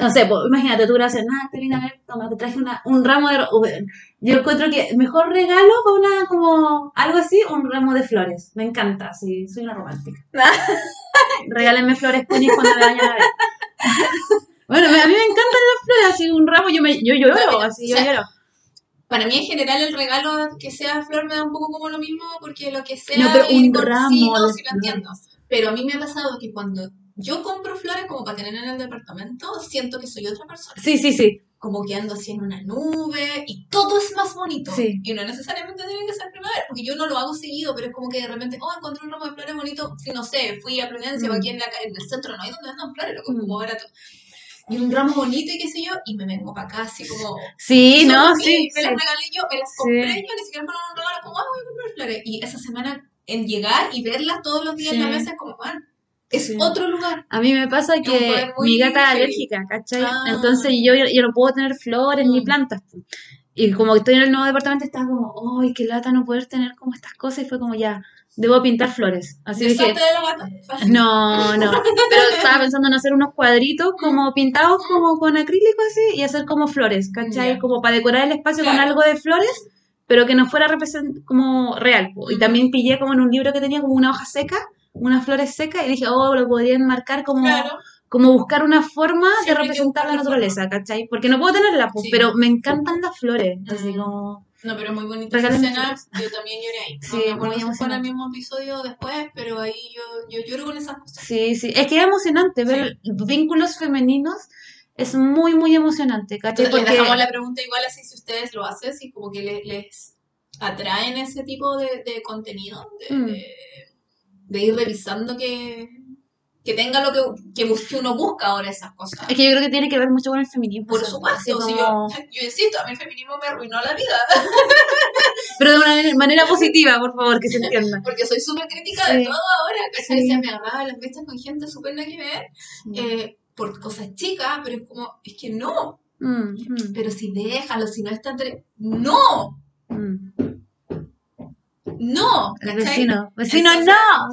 No sé, pues, imagínate, tú gracias, nada, te vine a ver, toma, te traje una, un ramo de... Yo encuentro que mejor regalo para una, como, algo así, un ramo de flores. Me encanta, sí, soy una romántica. Regálenme flores, Punis, cuando me vayan a ver. Bueno, a mí me encantan las flores, así un ramo, yo, me, yo lloro, así yo o sea, lloro. Para mí en general el regalo que sea flor me da un poco como lo mismo porque lo que sea No, pero un ramo sí, no, sí lo entiendo. Pero a mí me ha pasado que cuando yo compro flores como para tener en el departamento, siento que soy otra persona. Sí, sí, sí. Como que ando así en una nube y todo es más bonito. Sí. Y no necesariamente tiene que ser primavera, porque yo no lo hago seguido, pero es como que de repente, oh, encontré un ramo de flores bonito. Fui, no sé, fui a Providencia Mm. o aquí en, la, en el centro, no hay donde andan flores, lo como Mm. barato. Y un ramo bonito y qué sé yo, y me vengo para acá así como Sí, no, mías, sí. Me sí. las regalé yo, me las Sí. compré yo, ni siquiera fueron un regalo, como, ah, voy a comprar flores. Y esa semana, en llegar y verlas todos los días en la Sí. mesa, es como, man, es Sí. otro lugar. A mí me pasa que mi gata es alérgica, ¿cachai? Ah. Entonces yo, yo no puedo tener flores ni Mm. plantas. po. Y como estoy en el nuevo departamento, estaba como, ¡ay, qué lata no poder tener como estas cosas! Y fue como, ya, debo pintar flores. Así dije, de la gata. No, no. Pero estaba pensando en hacer unos cuadritos como pintados como con acrílico así y hacer como flores, ¿cachai? Ya. Como para decorar el espacio con Claro. algo de flores, pero que no fuera represent como real. Y Mm. también pillé como en un libro que tenía como una hoja seca, unas flores secas, y dije, oh, lo podría enmarcar como, Claro. como buscar una forma de hay que representar la naturaleza, ¿cachai? Porque no puedo tenerla, pues, Sí. pero me encantan las flores. Así Mm. como. No, pero muy bonita esa escena. Yo también lloré ahí. No Sí, acuerdo muy si fue el emocionante. mismo episodio después, pero ahí yo, yo lloro con esas cosas. Sí, sí. Es que es emocionante ver vínculos femeninos. Es muy, muy emocionante, ¿cachai? Entonces, les Porque dejamos la pregunta igual así si ustedes lo hacen, si como que le- les, atraen ese tipo de, de contenido, de, Mm. de, de ir revisando que, que tenga lo que, que, bus- que uno busca ahora esas cosas. Es que yo creo que tiene que ver mucho con el feminismo. Por supuesto, así si como- yo, yo insisto, a mí el feminismo me arruinó la vida, Pero de una manera- positiva, por favor, que se entienda. porque soy súper crítica Sí. de todo ahora. Sí. Se me agarraba las mechas con gente súper nada que ver, eh, por cosas chicas, pero es como, es que no, Mm, mm, pero si déjalo, si no está entre... ¡No! ¡No! El ¿cachai? vecino. ¡Vecino, Entonces- no!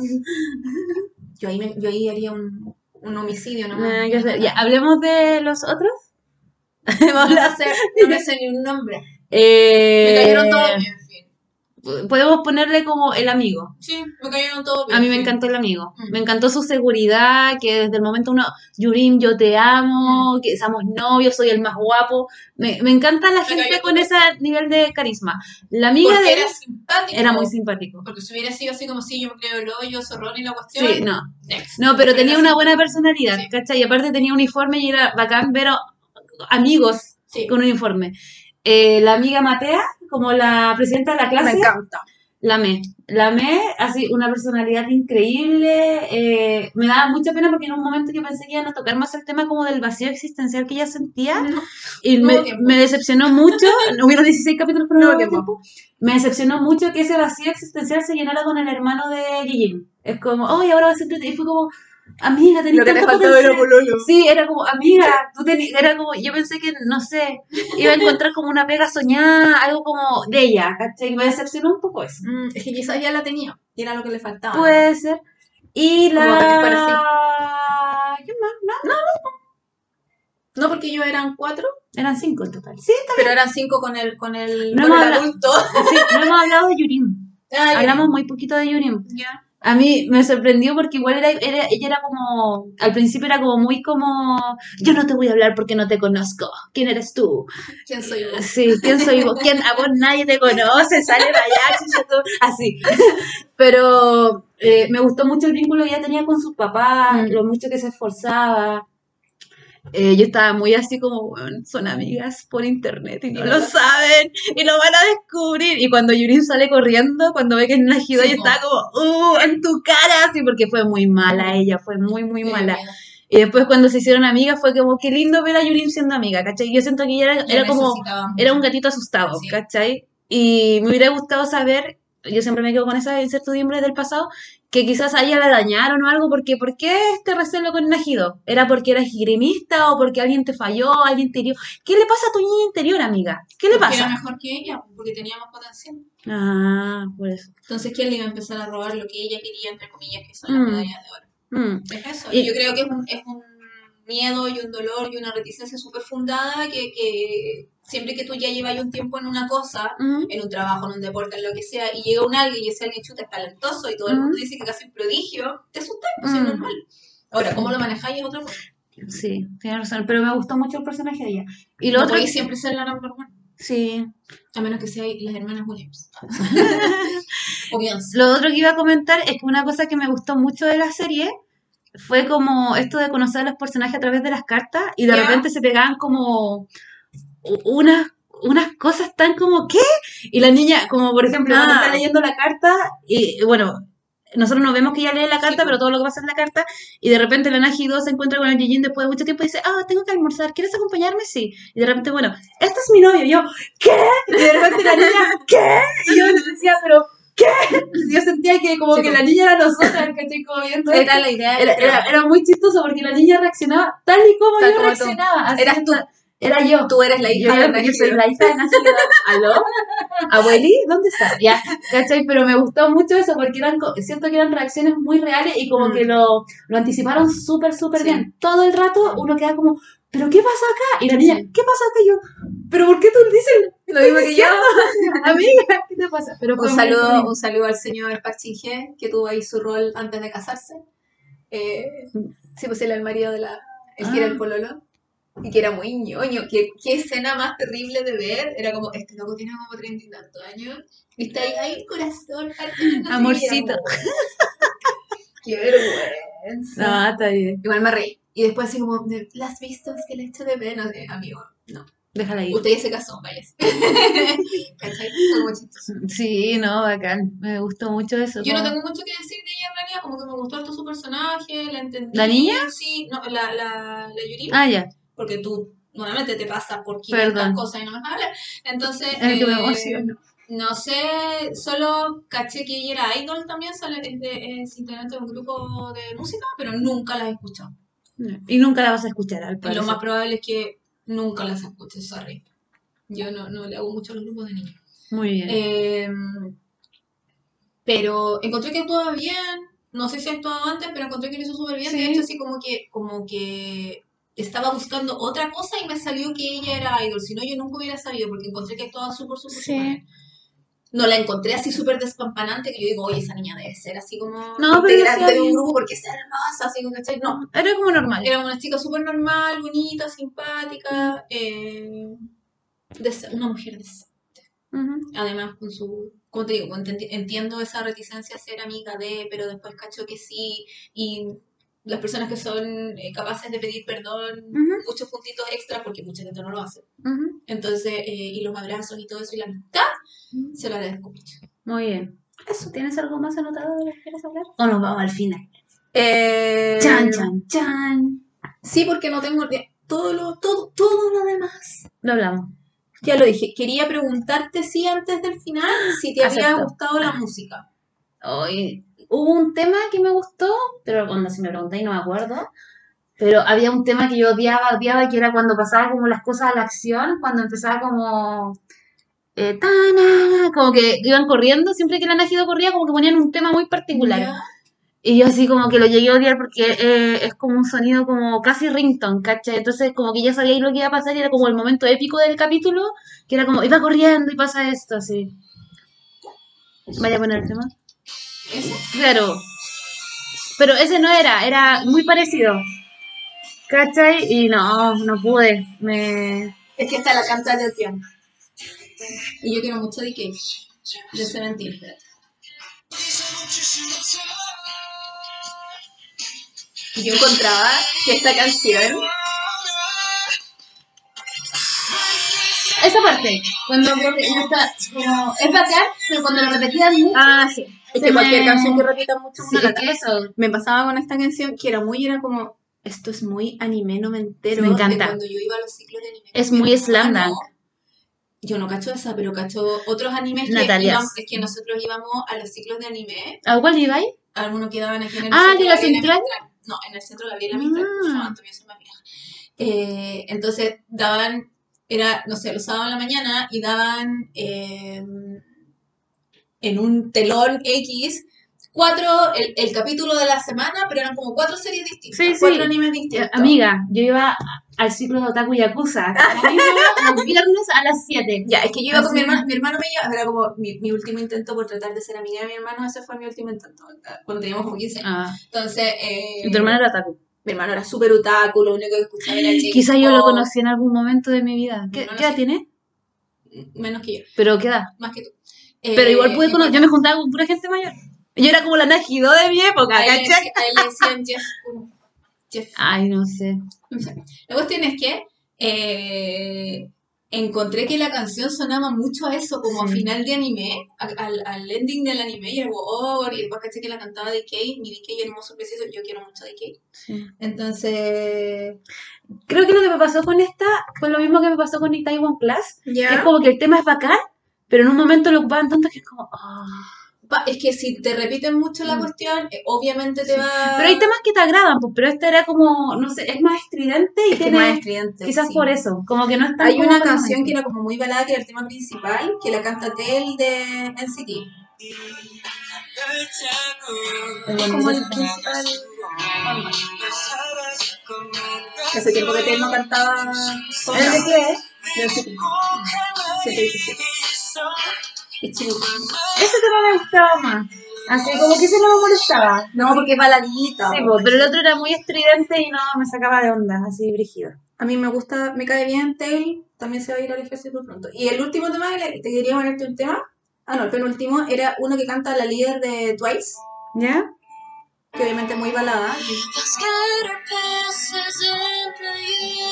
Yo ahí, me- yo ahí haría un, un homicidio, ¿no? Ya, hablemos de los otros. Hemos No, sé, no me sé ni un nombre. Eh, Me cayeron todos bien. Podemos ponerle como el amigo. Sí, me cayeron todos bien. A mí me encantó el amigo. Mm. Me encantó su seguridad, que desde el momento uno, Yurim, yo te amo, que somos novios, soy el más guapo. Me, me encanta la Me gente con ese nivel de carisma. La amiga Porque de él era simpático. era muy simpático. Porque si hubiera sido así como si yo me creo el hoyo, zorrón y la cuestión. Sí, no. next. No, pero tenía una buena personalidad, Sí. ¿cachai? Y aparte tenía uniforme y era bacán ver amigos con uniforme. Eh, la amiga Matea, como la presidenta de la clase, encanta. la amé. La amé, así, una personalidad increíble. eh, me daba mucha pena porque en un momento yo pensé que iban a tocar más el tema como del vacío existencial que ella sentía. No. Y me, me decepcionó mucho. Hubieron 16 capítulos, pero no No tiempo. tiempo. Me decepcionó mucho que ese vacío existencial se llenara con el hermano de Gigi. Es como, oh, y ahora va a ser entretenido". Y fue como, amiga, tenés tanto potencial. Sí, era como, amiga, tú teni- era como, yo pensé que, no sé, iba a encontrar como una pega soñada, algo como de ella, ¿cachai? Me decepcionó un poco eso. Mm, es que quizás ya la tenía. Y era lo que le faltaba. Puede ser. Y Como para que la... ¿Qué más? No, No, porque ellos eran cuatro, eran cinco en total. Sí, pero eran cinco con el, con el, No con hemos el hablado- adulto. sí, no hemos hablado de Yurim. Ah. Hablamos muy poquito de Yurim. Ya. A mí me sorprendió porque igual era, era- ella era como, al principio era como muy como, yo no te voy a hablar porque no te conozco. ¿Quién eres tú? ¿Quién soy yo? Sí, ¿quién soy vos? ¿Quién? A vos nadie te conoce, sale para allá, así. Pero eh, me gustó mucho el vínculo que ella tenía con sus papás, Mm. lo mucho que se esforzaba. Eh, yo estaba muy así como, "Weón, son amigas por internet y no lo saben y lo van a descubrir. Y cuando Yurin sale corriendo, cuando ve que es Najido, Sí, y po. está como, ¡uh! En tu cara, así, porque fue muy mala ella, fue muy, muy Sí, mala. mira. Y después cuando se hicieron amigas fue como, qué lindo ver a Yurin siendo amiga, ¿cachai? Yo siento que ella era, Yo era como, era un gatito asustado, Sí. ¿cachai? Y me hubiera gustado saber, yo siempre me quedo con esa incertidumbre del pasado, que quizás a ella la dañaron o algo, porque ¿por qué este recelo con Najido? ¿Era porque eras grimista o porque alguien te falló, alguien te hirió? ¿Qué le pasa a tu niña interior, amiga? ¿Qué le Porque Era pasa? mejor que ella, porque tenía más potencial. Ah, por eso. Entonces, ¿quién le iba a empezar a robar lo que ella quería, entre comillas, que son las Mm. medallas de oro? Mm. Es eso. Y- Y yo creo que es un, es un miedo y un dolor y una reticencia súper fundada que, que siempre que tú ya llevas un tiempo en una cosa, en un trabajo, en un deporte, en lo que sea, y llega un alguien y ese alguien chuta es talentoso y todo el mundo dice que casi un prodigio, te asustas, pues es normal. Ahora, ¿cómo lo manejáis es otra cosa? Sí, tienes razón, pero me gustó mucho el personaje de ella. Y lo No otro, podéis siempre ser la number one, sí, a menos que seáis las hermanas Williams. o. Lo otro que iba a comentar es que una cosa que me gustó mucho de la serie fue como esto de conocer a los personajes a través de las cartas y de repente se pegaban como unas unas cosas tan como ¿qué? Y la niña, como por ejemplo, cuando Ah. está leyendo la carta y bueno, nosotros no vemos que ella lee la carta, Sí, pero todo lo que pasa en la carta y de repente la Naji 2 se encuentra con el Yijin después de mucho tiempo y dice, "Ah, tengo que almorzar, ¿quieres acompañarme?" Sí. Y de repente, bueno, este es mi novio. Y yo, ¿qué? Y de repente la niña, ¿qué? Y yo decía, pero ¿qué? Yo sentía que como Sí, que la niña era nosotros, ¿cachai? Como viendo. Era la idea. Era, era, era muy chistoso porque la niña reaccionaba tal y como Tal yo como reaccionaba. Así Eras tú. Era yo. Tú eres la hija yo, de yo Najido. soy la hija de Najido. ¿Aló? ¿Abueli? ¿Dónde está? Ya, ¿cachai? Pero me gustó mucho eso porque eran, siento que eran reacciones muy reales y como Mm. que lo, lo anticiparon súper, súper Sí. bien. Todo el rato uno queda como, ¿pero qué pasa acá? Y la niña. ¿qué pasa acá? Y yo, ¿pero por qué tú dices Lo mismo que yo. amiga? ¿Qué te pasa? Pero Un saludo, un saludo al señor Park Shin Hye, que tuvo ahí su rol antes de casarse. Eh, sí, pues él era el marido de la. El que era Ah. el pololo. Y que era muy ñoño. ¿Qué, qué escena más terrible de ver. Era como, este loco tiene como treinta y tantos años. Y está ahí, ay, corazón, no sé qué", Amorcito. Qué vergüenza. No, está bien. Igual me reí. Y después así como, ¿las visto? Es que le echo de menos. Eh, amigo, no. Déjala ir. Usted ya se casó, vaya. ¿Cachai? Chistoso. Sí, no, bacán. Me gustó mucho eso. Yo no tengo mucho que decir de ella la niña, como que me gustó harto su personaje, la entendí. ¿La niña? Sí, no, la, la, la Yuri. Ah, ya. Porque tú normalmente te pasas por 500 Perdón. cosas y no me dejas hablar. Entonces, Es que me eh, emociono. no sé, solo caché que ella era idol también, sale, es, de, es integrante de un grupo de música, pero nunca las he escuchado. Y nunca la vas a escuchar, al Y parecer. lo más probable es que nunca las escuche, sorry. Yo no, no le hago mucho a los grupos de niños. Muy bien. Eh, pero encontré que actuaba bien. No sé si ha actuado antes, pero encontré que lo hizo súper bien. Sí. De hecho, así como que, como que estaba buscando otra cosa y me salió que ella era idol. Si no, yo nunca hubiera sabido, porque encontré que actuaba súper, súper, Sí. No la encontré así súper despampanante que yo digo, oye, esa niña debe ser así como No, pero integrante de un grupo porque es hermosa, así como, ¿cachai? No, Era como normal. era una chica súper normal, bonita, simpática, eh, una mujer decente Ujú. además con su, como te digo, enti- entiendo esa reticencia a ser amiga de, pero después cacho que sí, y las personas que son eh, capaces de pedir perdón, muchos puntitos extra, porque mucha gente no lo hace. Entonces, eh, y los abrazos y todo eso, y la amistad, se lo agradezco mucho. Muy bien. Eso, ¿tienes algo más anotado de lo que quieres hablar? ¿O nos vamos al final? Eh, Chan, chan, chan. Sí, porque no tengo de- todo lo, todo, todo lo demás. Lo hablamos. Ya lo dije, quería preguntarte si antes del final, si te había gustado la música. Hoy hubo un tema que me gustó, pero cuando si me preguntáis no me acuerdo. Pero había un tema que yo odiaba, odiaba, que era cuando pasaba como las cosas a la acción, cuando empezaba como... eh, tana, como que iban corriendo, siempre que la Najido corría, como que ponían un tema muy particular. Ya. Y yo así como que lo llegué a odiar porque eh, es como un sonido como casi ringtone, ¿cachai? Entonces como que ya sabía lo que iba a pasar y era como el momento épico del capítulo, que era como, iba corriendo y pasa esto, así. Vaya a poner el tema. ¿Ese? Claro. Pero ese no era, era muy parecido. ¿Cachai? Y no, no pude. Me... Es que está la canta de piano. Y yo quiero mucho DK. De Seventeen, espérate. Y yo encontraba que esta canción. Esa parte, cuando no está, como, es bacán, pero cuando lo repetían mucho, Ah, sí. Es que cualquier me- canción que repita mucho sí, una es que eso, Me pasaba con esta canción que era muy, era como. Esto es muy anime noventero. Me encanta. De cuando yo iba a los ciclos de anime. Es muy Ah, Slam. Dunk. Yo no cacho esa, pero cacho otros animes que Natalias. íbamos, es que nosotros íbamos a los ciclos de anime ¿a cuál iba ahí? algunos quedaban aquí en el Ah, centro ¿de la Gabriela Central? Mistral. No, en el centro Gabriela Mistral. Ah. No, Antonio, soy más vieja. Eh, entonces daban, era, no sé, los sábados en la mañana y daban eh, en un telón X cuatro, el, el capítulo de la semana, pero eran como cuatro series distintas, Sí, sí. cuatro animes Eh, distintos. Amiga, yo iba al ciclo de Otaku Yakuza. Los viernes a las 7. Ya, es que yo iba con mi hermano, mi hermano me llevaba, era como mi, mi último intento por tratar de ser amiga de mi hermano, ese fue mi último intento, cuando teníamos como 15 años. Ah, Entonces, eh, y tu hermano era Otaku. Mi hermano era súper otaku, lo único que escuchaba era J-pop, Quizá yo lo conocí en algún momento de mi vida. ¿Qué, qué edad sé. tiene? Menos que yo, Pero qué edad. más que tú. Pero Eh, igual pude y conocer, yo me juntaba con pura gente mayor. Yo era como la Najido de mi época, a él, le ¿cachai? decí- a él le decían Jeff. Ay, no sé. no sé. La cuestión es que eh, encontré que la canción sonaba mucho a eso, como a final de anime, al, al ending del anime, y era oh, y después caché que la cantaba DK, mi DK hermoso, precioso, yo quiero mucho DK. Entonces, Creo que lo que me pasó con esta fue lo mismo que me pasó con Itaewon Class. ya. Es como que el tema es bacán, pero en un momento lo ocupaban tanto que es como. ah. Es que si te repiten mucho la Mm. cuestión, eh, obviamente te va. Pero hay temas que te agradan, pues, pero este era como, no sé, es más estridente y Es tiene. más estridente, quizás sí. por eso, como que no es tan Hay una canción que era como muy balada, que era el tema principal, que la canta Tel de NCT. Como el principal. Hace tiempo que Tel no cantaba. con ¿El de qué es? De NCT. 717. Ese tema me gustaba más. Así como que ese no me molestaba. No, porque es baladita. Sí, pero el otro era muy estridente y no me sacaba de onda, así brígido. A mí me gusta, me cae bien Tail, también se va a ir al ejército pronto. Y el último tema, que te quería ponerte un tema. Ah, no, el penúltimo era uno que canta la líder de Twice, ¿Ya? que obviamente es muy balada. Voy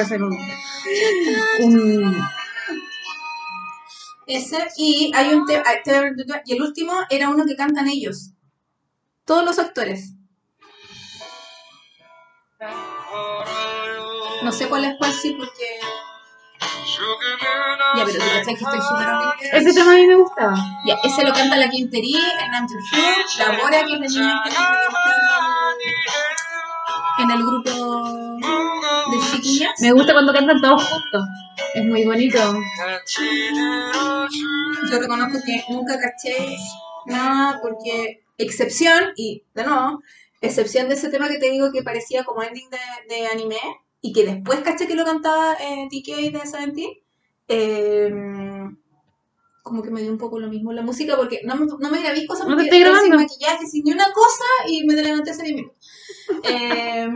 a hacer un. un Ese, y hay un tema, y el último era uno que cantan ellos. Todos los actores. No sé cuál es cuál sí, porque. Ya, pero tú que estoy súper. Ese tema a mí me gustaba. Ya, ese lo canta la Quinterí, Hernán Trujillo, la Bora, que es en el grupo. Me gusta cuando cantan todos juntos. Es muy bonito. Yo reconozco que nunca caché nada porque, excepción, y de nuevo, excepción de ese tema que te digo que parecía como ending de, de anime y que después caché que lo cantaba eh, TK de Seventeen, eh, como que me dio un poco lo mismo la música porque no, me- no me grabé cosas No te porque estoy estaba sin maquillaje, sin ni una cosa y me levanté hace 10 minutos. Eh,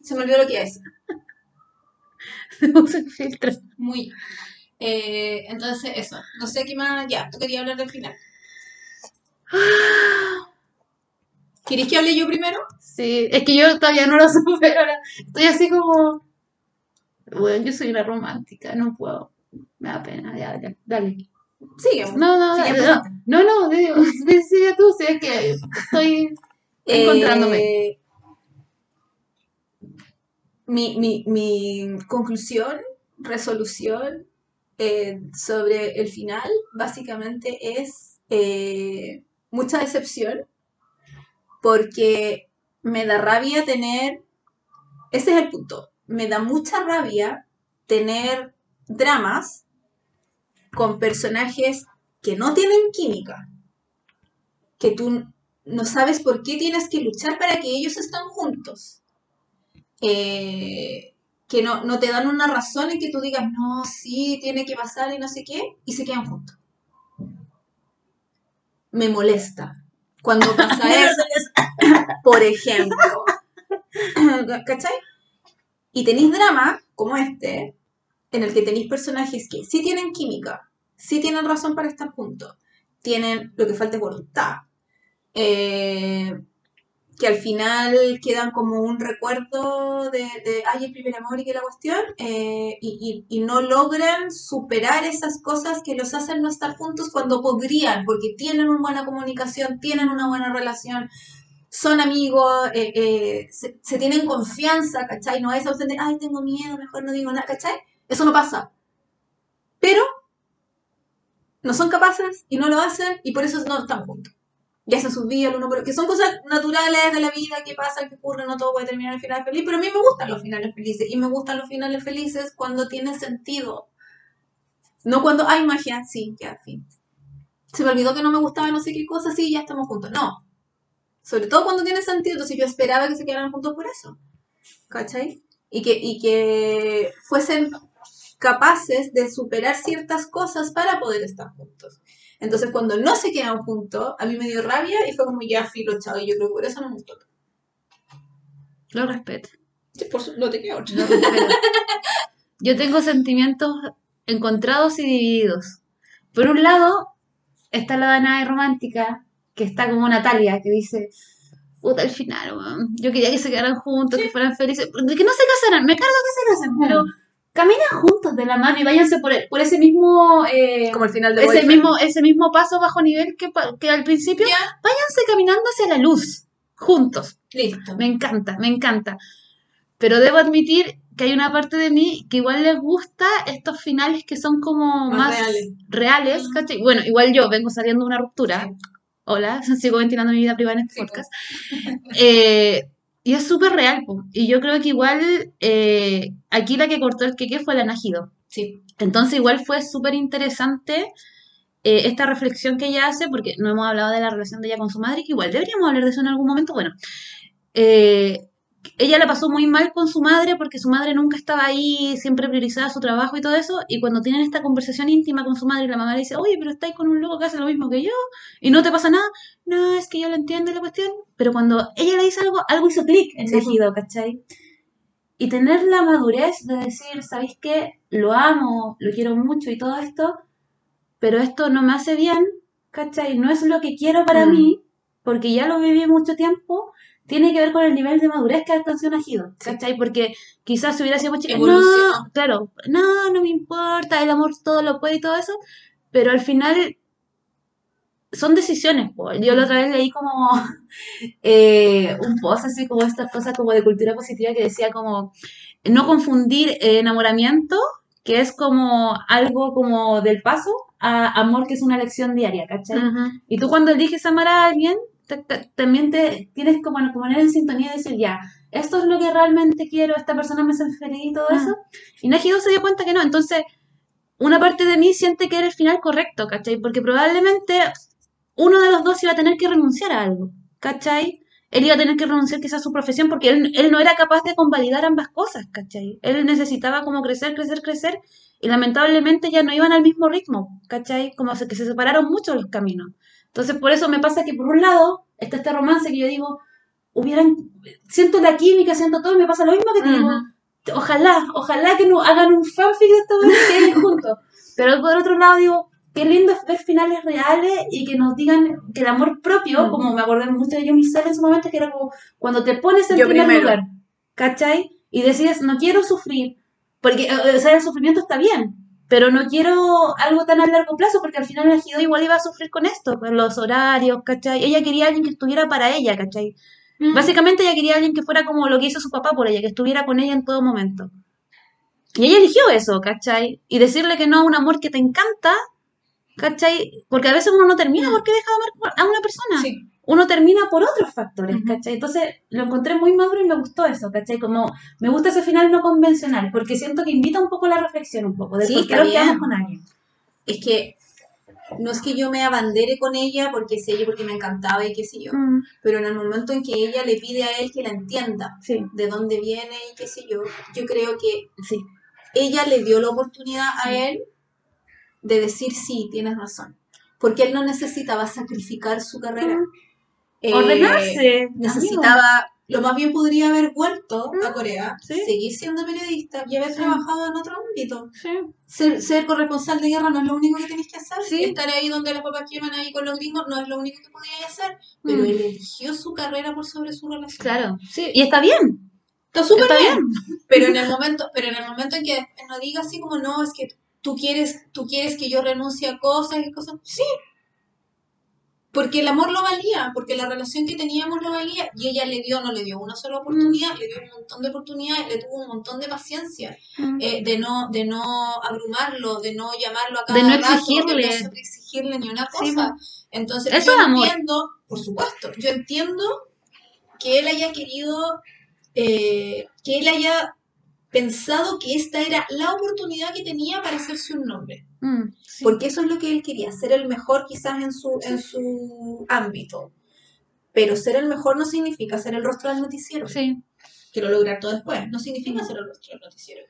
se me olvidó lo que iba a decir. Usa filtro. Muy. Eh, entonces, eso. No sé qué más. Ya, tú querías hablar del final. ¿Quieres que hable yo primero? Sí, es que yo todavía no lo supero. ahora Estoy así como. Bueno, yo soy una romántica, no puedo. Me da pena, ya, ya, dale. Sigue. No, no, no, no, no, digo, sigue tú, sí, es que estoy encontrándome. Eh, mi, mi, mi conclusión, resolución eh, sobre el final, básicamente es eh, mucha decepción, porque me da rabia tener, ese es el punto, me da mucha rabia tener dramas con personajes que no tienen química, que tú no sabes por qué tienes que luchar para que ellos estén juntos. Eh, que no, no te dan una razón en que tú digas, no, sí, tiene que pasar y no sé qué, y se quedan juntos. Me molesta cuando pasa eso, por ejemplo. ¿Cachai? Y tenéis drama como este, en el que tenéis personajes que sí tienen química, sí tienen razón para estar juntos, tienen lo que falta es voluntad, eh, que al final quedan como un recuerdo de, de, ay, el primer amor y que la cuestión, eh, y, y- no logran superar esas cosas que los hacen no estar juntos cuando podrían, porque tienen una buena comunicación, tienen una buena relación, son amigos, eh, eh, se, se tienen confianza, ¿cachai? No es opción de, ay, tengo miedo, mejor no digo nada, ¿cachai? Eso no pasa. Pero no son capaces y no lo hacen y por eso no están juntos. Y hacen sus vidas el uno por que son cosas naturales de la vida que pasan, que ocurren, no todo puede terminar en final feliz, pero a mí me gustan los finales felices y me gustan los finales felices cuando tienen sentido. No cuando hay magia, sí, ya, fin. Se me olvidó que no me gustaba no sé qué cosa, sí, ya estamos juntos. No. Sobre todo cuando tiene sentido, entonces yo esperaba que se quedaran juntos por eso. ¿Cachai? Y que, y que fuesen capaces de superar ciertas cosas para poder estar juntos. Entonces, cuando no se quedan juntos, a mí me dio rabia y fue como ya filo, chao. Y yo creo que por eso no me gustó. Lo respeto. Sí, por su- no te queda otra. Yo tengo sentimientos encontrados y divididos. Por un lado, está la Danae romántica, que está como Natalia, que dice, puta, al final, weón, yo quería que se quedaran juntos, que fueran felices, que no se casaran, me cargo que se casen, pero caminen juntos de la mano y váyanse por, por ese mismo... eh, Como el final de ese Boyfriend. mismo, ese mismo paso bajo nivel que, que al principio, Ya, váyanse caminando hacia la luz, juntos. listo. Me encanta, me encanta. Pero debo admitir que hay una parte de mí que igual les gusta estos finales que son como Más más, reales. reales, Ujú. ¿cachai? Bueno, igual yo vengo saliendo de una ruptura. Sí. Hola, sigo ventilando mi vida privada en este Sí, podcast. Eh, y es súper real, po. y yo creo que igual eh, aquí la que cortó el queque fue la Najido. Sí. Entonces igual fue súper interesante eh, esta reflexión que ella hace, porque no hemos hablado de la relación de ella con su madre, que igual deberíamos hablar de eso en algún momento. Bueno, eh, ella la pasó muy mal con su madre porque su madre nunca estaba ahí, siempre priorizaba su trabajo y todo eso, y cuando tienen esta conversación íntima con su madre, la mamá le dice, oye, pero estáis con un loco que hace lo mismo que yo, y no te pasa nada, no, es que yo lo entiendo la cuestión, pero cuando ella le dice algo, algo hizo clic en Sí, Najido, ¿cachai? Y tener la madurez de decir, ¿sabéis qué? Lo amo, lo quiero mucho y todo esto, pero esto no me hace bien, ¿cachai? No es lo que quiero para Mm. mí, porque ya lo viví mucho tiempo, tiene que ver con el nivel de madurez que alcanzó Najido, ¿cachai? Porque quizás si hubiera sido muy chica, no, claro, no, no me importa, el amor todo lo puede y todo eso, pero al final son decisiones. po. Yo la otra vez leí como eh, un post así como estas cosas como de cultura positiva que decía como no confundir enamoramiento, que es como algo como del paso, a amor que es una lección diaria, ¿cachai? Y tú cuando eliges amar a alguien, te- te- también te tienes como que poner en sintonía y decir, ya, esto es lo que realmente quiero, esta persona me hace feliz y todo Mm. eso. Y Najido se dio cuenta que no, entonces una parte de mí siente que era el final correcto, ¿cachai? Porque probablemente uno de los dos iba a tener que renunciar a algo, ¿cachai? Él iba a tener que renunciar quizás a su profesión porque él, él no era capaz de convalidar ambas cosas, ¿cachai? Él necesitaba como crecer, crecer, crecer y lamentablemente ya no iban al mismo ritmo, ¿cachai? Como que se separaron mucho los caminos. Entonces por eso me pasa que por un lado está este romance que yo digo, hubieran, siento la química, siento todo y me pasa lo mismo que te digo, ojalá, ojalá que no hagan un fanfic de esta vez y queden juntos. Pero por otro lado digo, qué lindo es ver finales reales y que nos digan que el amor propio, como me acordé mucho de Yomi Sal en su momento, que era como cuando te pones en Yo primer primero. lugar, ¿cachai? Y decides, no quiero sufrir, porque o sea, el sufrimiento está bien, pero no quiero algo tan a largo plazo, porque al final la Jido igual iba a sufrir con esto, con los horarios, ¿cachai? Ella quería a alguien que estuviera para ella, ¿cachai? Mm. Básicamente ella quería a alguien que fuera como lo que hizo su papá por ella, que estuviera con ella en todo momento. Y ella eligió eso, ¿cachai? Y decirle que no a un amor que te encanta, ¿cachai? Porque a veces uno no termina porque deja de amar a una persona. Sí. Uno termina por otros factores. ¿cachai? Entonces lo encontré muy maduro y me gustó eso, ¿cachai? Como me gusta ese final no convencional, porque siento que invita un poco a la reflexión, un poco, de Sí, por qué nos quedamos con alguien. Es que no es que yo me abandere con ella porque sé yo, porque me encantaba y qué sé yo, Mm, pero en el momento en que ella le pide a él que la entienda sí, de dónde viene y qué sé yo, yo creo que sí. ella le dio la oportunidad a él de decir sí, tienes razón, porque él no necesitaba sacrificar su carrera. Eh, Ordenarse. necesitaba, lo más bien podría haber vuelto a Mm, Corea, sí. seguir siendo periodista y haber Sí. trabajado en otro ámbito. Sí. Ser, ser corresponsal de guerra no es lo único que tenés que hacer. Estar ahí donde los papás queman ahí con los gringos no es lo único que podías hacer. Pero Mm. él eligió su carrera por sobre su relación. Claro, sí. Y está bien. Está súper bien. Pero en el momento, pero en el momento en que no diga así como no, es que tú quieres, tú quieres que yo renuncie a cosas y cosas. Sí. Porque el amor lo valía, porque la relación que teníamos lo valía, y ella le dio, no le dio una sola oportunidad, le dio un montón de oportunidades, le tuvo un montón de paciencia, Mm. eh, de no, de no abrumarlo, de no llamarlo a cada De no rato, exigirle. de no exigirle ni una Sí, cosa. Entonces, Eso yo es amor. entiendo, por supuesto, yo entiendo que él haya querido, eh, que él haya pensado que esta era la oportunidad que tenía para hacerse un nombre. Mm, sí. Porque eso es lo que él quería, ser el mejor quizás en su, en su ámbito. Pero ser el mejor no significa ser el rostro del noticiero Sí. que lo lograr todo después. No significa ser el rostro del noticiero.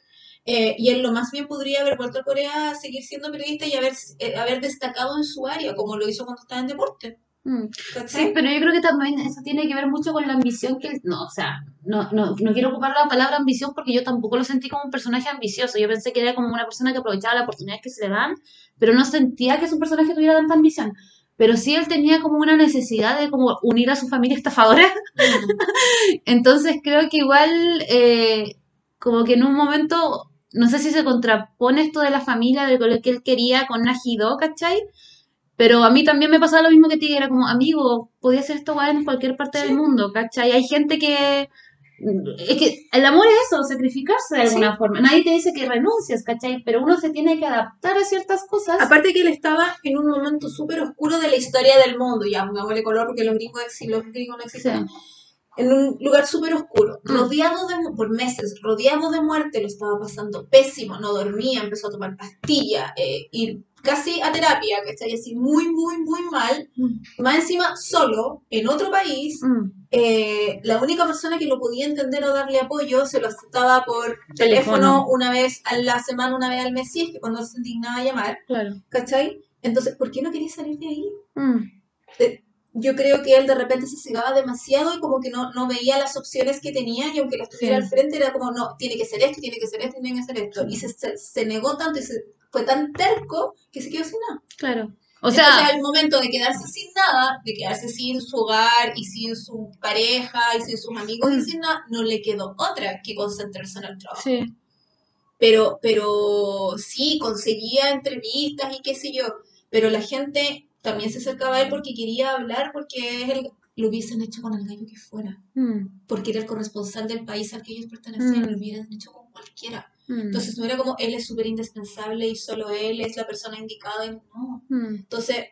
Eh, y él lo más bien podría haber vuelto a Corea a seguir siendo periodista y haber, eh, haber destacado en su área, como lo hizo cuando estaba en deporte. Mm. Sí, pero yo creo que también eso tiene que ver mucho con la ambición que él- no, o sea, no, no, no quiero ocupar la palabra ambición porque yo tampoco lo sentí como un personaje ambicioso. Yo pensé que era como una persona que aprovechaba las oportunidades que se le dan, pero no sentía que su personaje tuviera tanta ambición. Pero sí él tenía como una necesidad de como unir a su familia estafadora. Entonces creo que igual eh, como que en un momento, no sé si se contrapone esto de la familia, de lo que él quería con Najido, ¿cachai? Pero a mí también me pasaba lo mismo que a ti, era como, amigo, podía hacer esto weá en cualquier parte Sí. del mundo, ¿cachai? Hay gente que... Es que el amor es eso, sacrificarse de alguna forma. Nadie te dice que renuncies, ¿cachai? Pero uno se tiene que adaptar a ciertas cosas. Aparte que él estaba en un momento súper oscuro de la historia del mundo, ya pongámosle color porque los gringos, los gringos no existen, en un lugar súper oscuro, Mm. rodeado de, por meses, rodeado de muerte, lo estaba pasando pésimo, no dormía, empezó a tomar pastillas, eh, ir casi a terapia, ¿cachai? Así muy, muy, muy mal, Mm. más encima solo, en otro país, Mm, eh, la única persona que lo podía entender o darle apoyo se lo aceptaba por Teléfono. teléfono una vez a la semana, una vez al mes, si es que cuando se indignaba a llamar, claro. ¿cachai? Entonces, ¿por qué no quería salir de ahí? Mm, yo creo que él de repente se cegaba demasiado y como que no, no veía las opciones que tenía y aunque las tuviera Sí. al frente era como, no, tiene que ser esto, tiene que ser esto, tiene que ser esto. Y se, se, se negó tanto y se, fue tan terco que se quedó sin nada. claro. O Entonces sea, al momento de quedarse sin nada, de quedarse sin su hogar y sin su pareja y sin sus amigos y sin nada, no le quedó otra que concentrarse en el trabajo. sí. Pero, pero sí, conseguía entrevistas y qué sé yo. pero la gente también se acercaba a él porque quería hablar, porque es el- lo hubiesen hecho con el gallo que fuera, Mm, porque era el corresponsal del país al que ellos pertenecían, Mm. lo hubieran hecho con cualquiera. Mm, Entonces no era como él es súper indispensable y solo él es la persona indicada, no. mm, Entonces,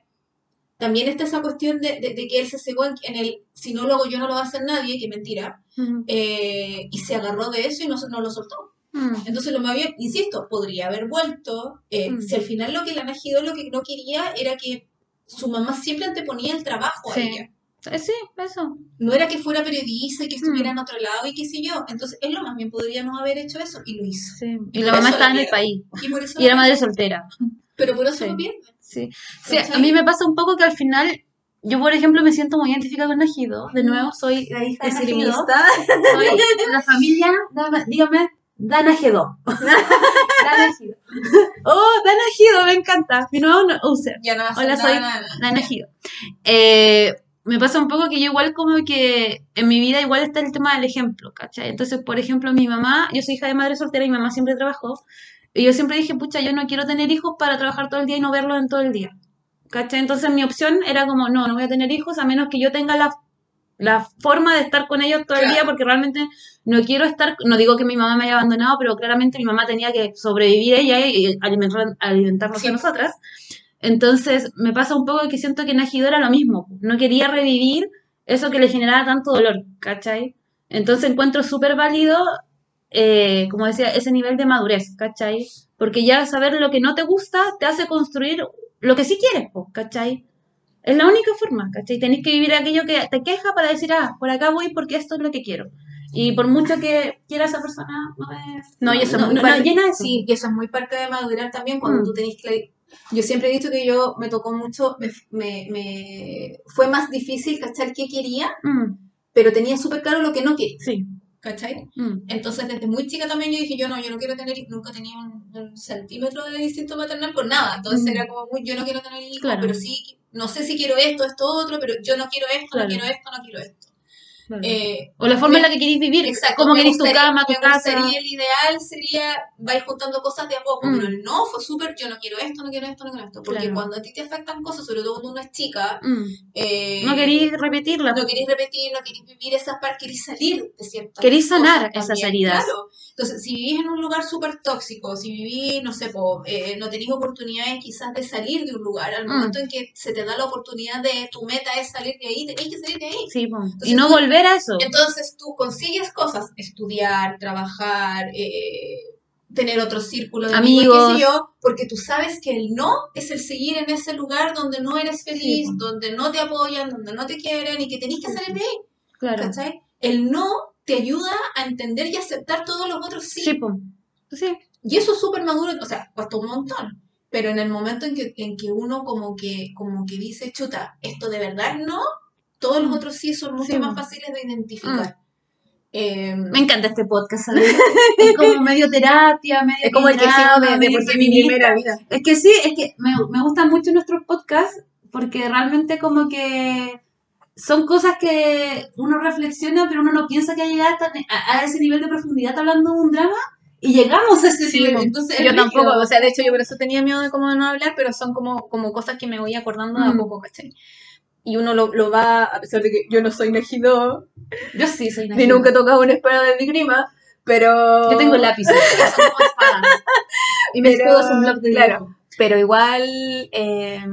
también está esa cuestión de, de- de que él se cegó en, en el, si no lo hago yo no lo va a hacer nadie, que mentira, mm, eh, y se agarró de eso y no, no lo soltó. Entonces, lo más bien, insisto, podría haber vuelto, eh, si al final lo que la Najido lo que no quería era que su mamá siempre anteponía el trabajo Sí. a ella. Eh, Sí, eso. No era que fuera periodista y que estuviera Mm. en otro lado y qué sé yo. Entonces, él lo más bien podría no haber hecho eso y lo hizo. Sí. Y Y la mamá estaba en el país. Y por eso Y era madre soltera. Pero por eso Sí. lo pierde. Sí. Sí, a mí me pasa un poco que al final, yo por ejemplo me siento muy identificada con Najido. De nuevo, soy pesimista. Soy la familia, dígame, Dana G2. Dana Gido. Oh, Dana Gido, me encanta. Mi nuevo no- user. Ya no Hola, soy. Dana Gido. Eh, me pasa un poco que yo igual como que en mi vida igual está el tema del ejemplo, ¿cachai? Entonces, por ejemplo, mi mamá, yo soy hija de madre soltera y mi mamá siempre trabajó. Y yo siempre dije, pucha, yo no quiero tener hijos para trabajar todo el día y no verlos en todo el día. ¿Cachai? Entonces mi opción era como, no, no voy a tener hijos a menos que yo tenga la, la forma de estar con ellos todo el día porque realmente no quiero estar, no digo que mi mamá me haya abandonado, pero claramente mi mamá tenía que sobrevivir ella y alimentar, alimentarnos Sí. a nosotras. Entonces me pasa un poco que siento que Najido era lo mismo, no quería revivir eso que le generaba tanto dolor, ¿cachai? Entonces encuentro súper válido, eh, como decía, ese nivel de madurez, ¿cachai? Porque ya saber lo que no te gusta te hace construir lo que sí quieres, ¿cachai? Es la única forma, ¿cachai? Tenés que vivir aquello que te queja para decir, ah, por acá voy porque esto es lo que quiero. Y por mucho que quiera esa persona, no es... No, y eso es no, muy no- no parte- llena eso. Sí, y eso es muy parte de madurar también cuando Mm. tú tenés que... Yo siempre he dicho que yo me tocó mucho, me, me, me- fue más difícil cachar qué quería, Mm, pero tenía súper claro lo que no quería, sí. ¿cachai? Mm, Entonces desde muy chica también yo dije, yo no, yo no quiero tener hijos, nunca tenía un, un centímetro de instinto maternal por nada, entonces Mm. era como muy, yo no quiero tener hijos, Claro. pero sí, no sé si quiero esto, esto, otro, pero yo no quiero esto, Claro. no quiero esto, no quiero esto. Claro. Eh, o la forma en la que queréis vivir, Exacto, como me queréis tu cama, tu casa. gustaría, el ideal sería, vais juntando cosas de a poco, Mm. pero el no fue súper, yo no quiero esto, no quiero esto, no quiero esto, porque Claro. cuando a ti te afectan cosas, sobre todo cuando uno es chica, Mm, eh, No queréis repetirla. no queréis repetir, no queréis vivir esas partes, queréis salir de ciertas Queréis sanar cosas esas heridas. Claro. Entonces, si vivís en un lugar súper tóxico, si vivís, no sé, po, eh, no tenéis oportunidades quizás de salir de un lugar, al Mm. momento en que se te da la oportunidad de tu meta es salir de ahí, tenéis que salir de ahí. Sí, y no tú- volver a eso. Entonces tú consigues cosas, estudiar, trabajar, eh, tener otro círculo de amigos, Amigos. qué sé yo, porque tú sabes que el no es el seguir en ese lugar donde no eres feliz, Sí, donde no te apoyan, donde no te quieren y que tenés que salir de ahí, Claro. ¿cachai? El no te ayuda a entender y aceptar todos los otros sí. Sí, po. Sí. Y eso es súper maduro, o sea, cuesta un montón. Pero en el momento en que, en que uno como que, como que dice, chuta, esto de verdad no, todos los Mm. otros sí son mucho Sí, más fáciles de identificar. Eh, Me encanta este podcast, ¿sabes? es como medio terapia, medio Es como el que de, de por mi primera vida. Es que sí, es que me, me gustan mucho nuestros podcasts porque realmente como que son cosas que uno reflexiona, pero uno no piensa que llega hasta- a, a ese nivel de profundidad hablando de un drama y llegamos a ese Sí, nivel. Entonces, es yo tampoco, rígido. o sea, de hecho yo por eso tenía miedo de cómo no hablar, pero son como, como cosas que me voy acordando de a Mm. poco, ¿cachai? Y uno lo, lo va, a pesar de que yo no soy Nejido, Yo sí soy ni Najida. nunca he tocado una espada de mi grima, pero... Yo tengo lápices, pero son como espadas. Y Pero, escudo es un blog de claro. Pero igual eh,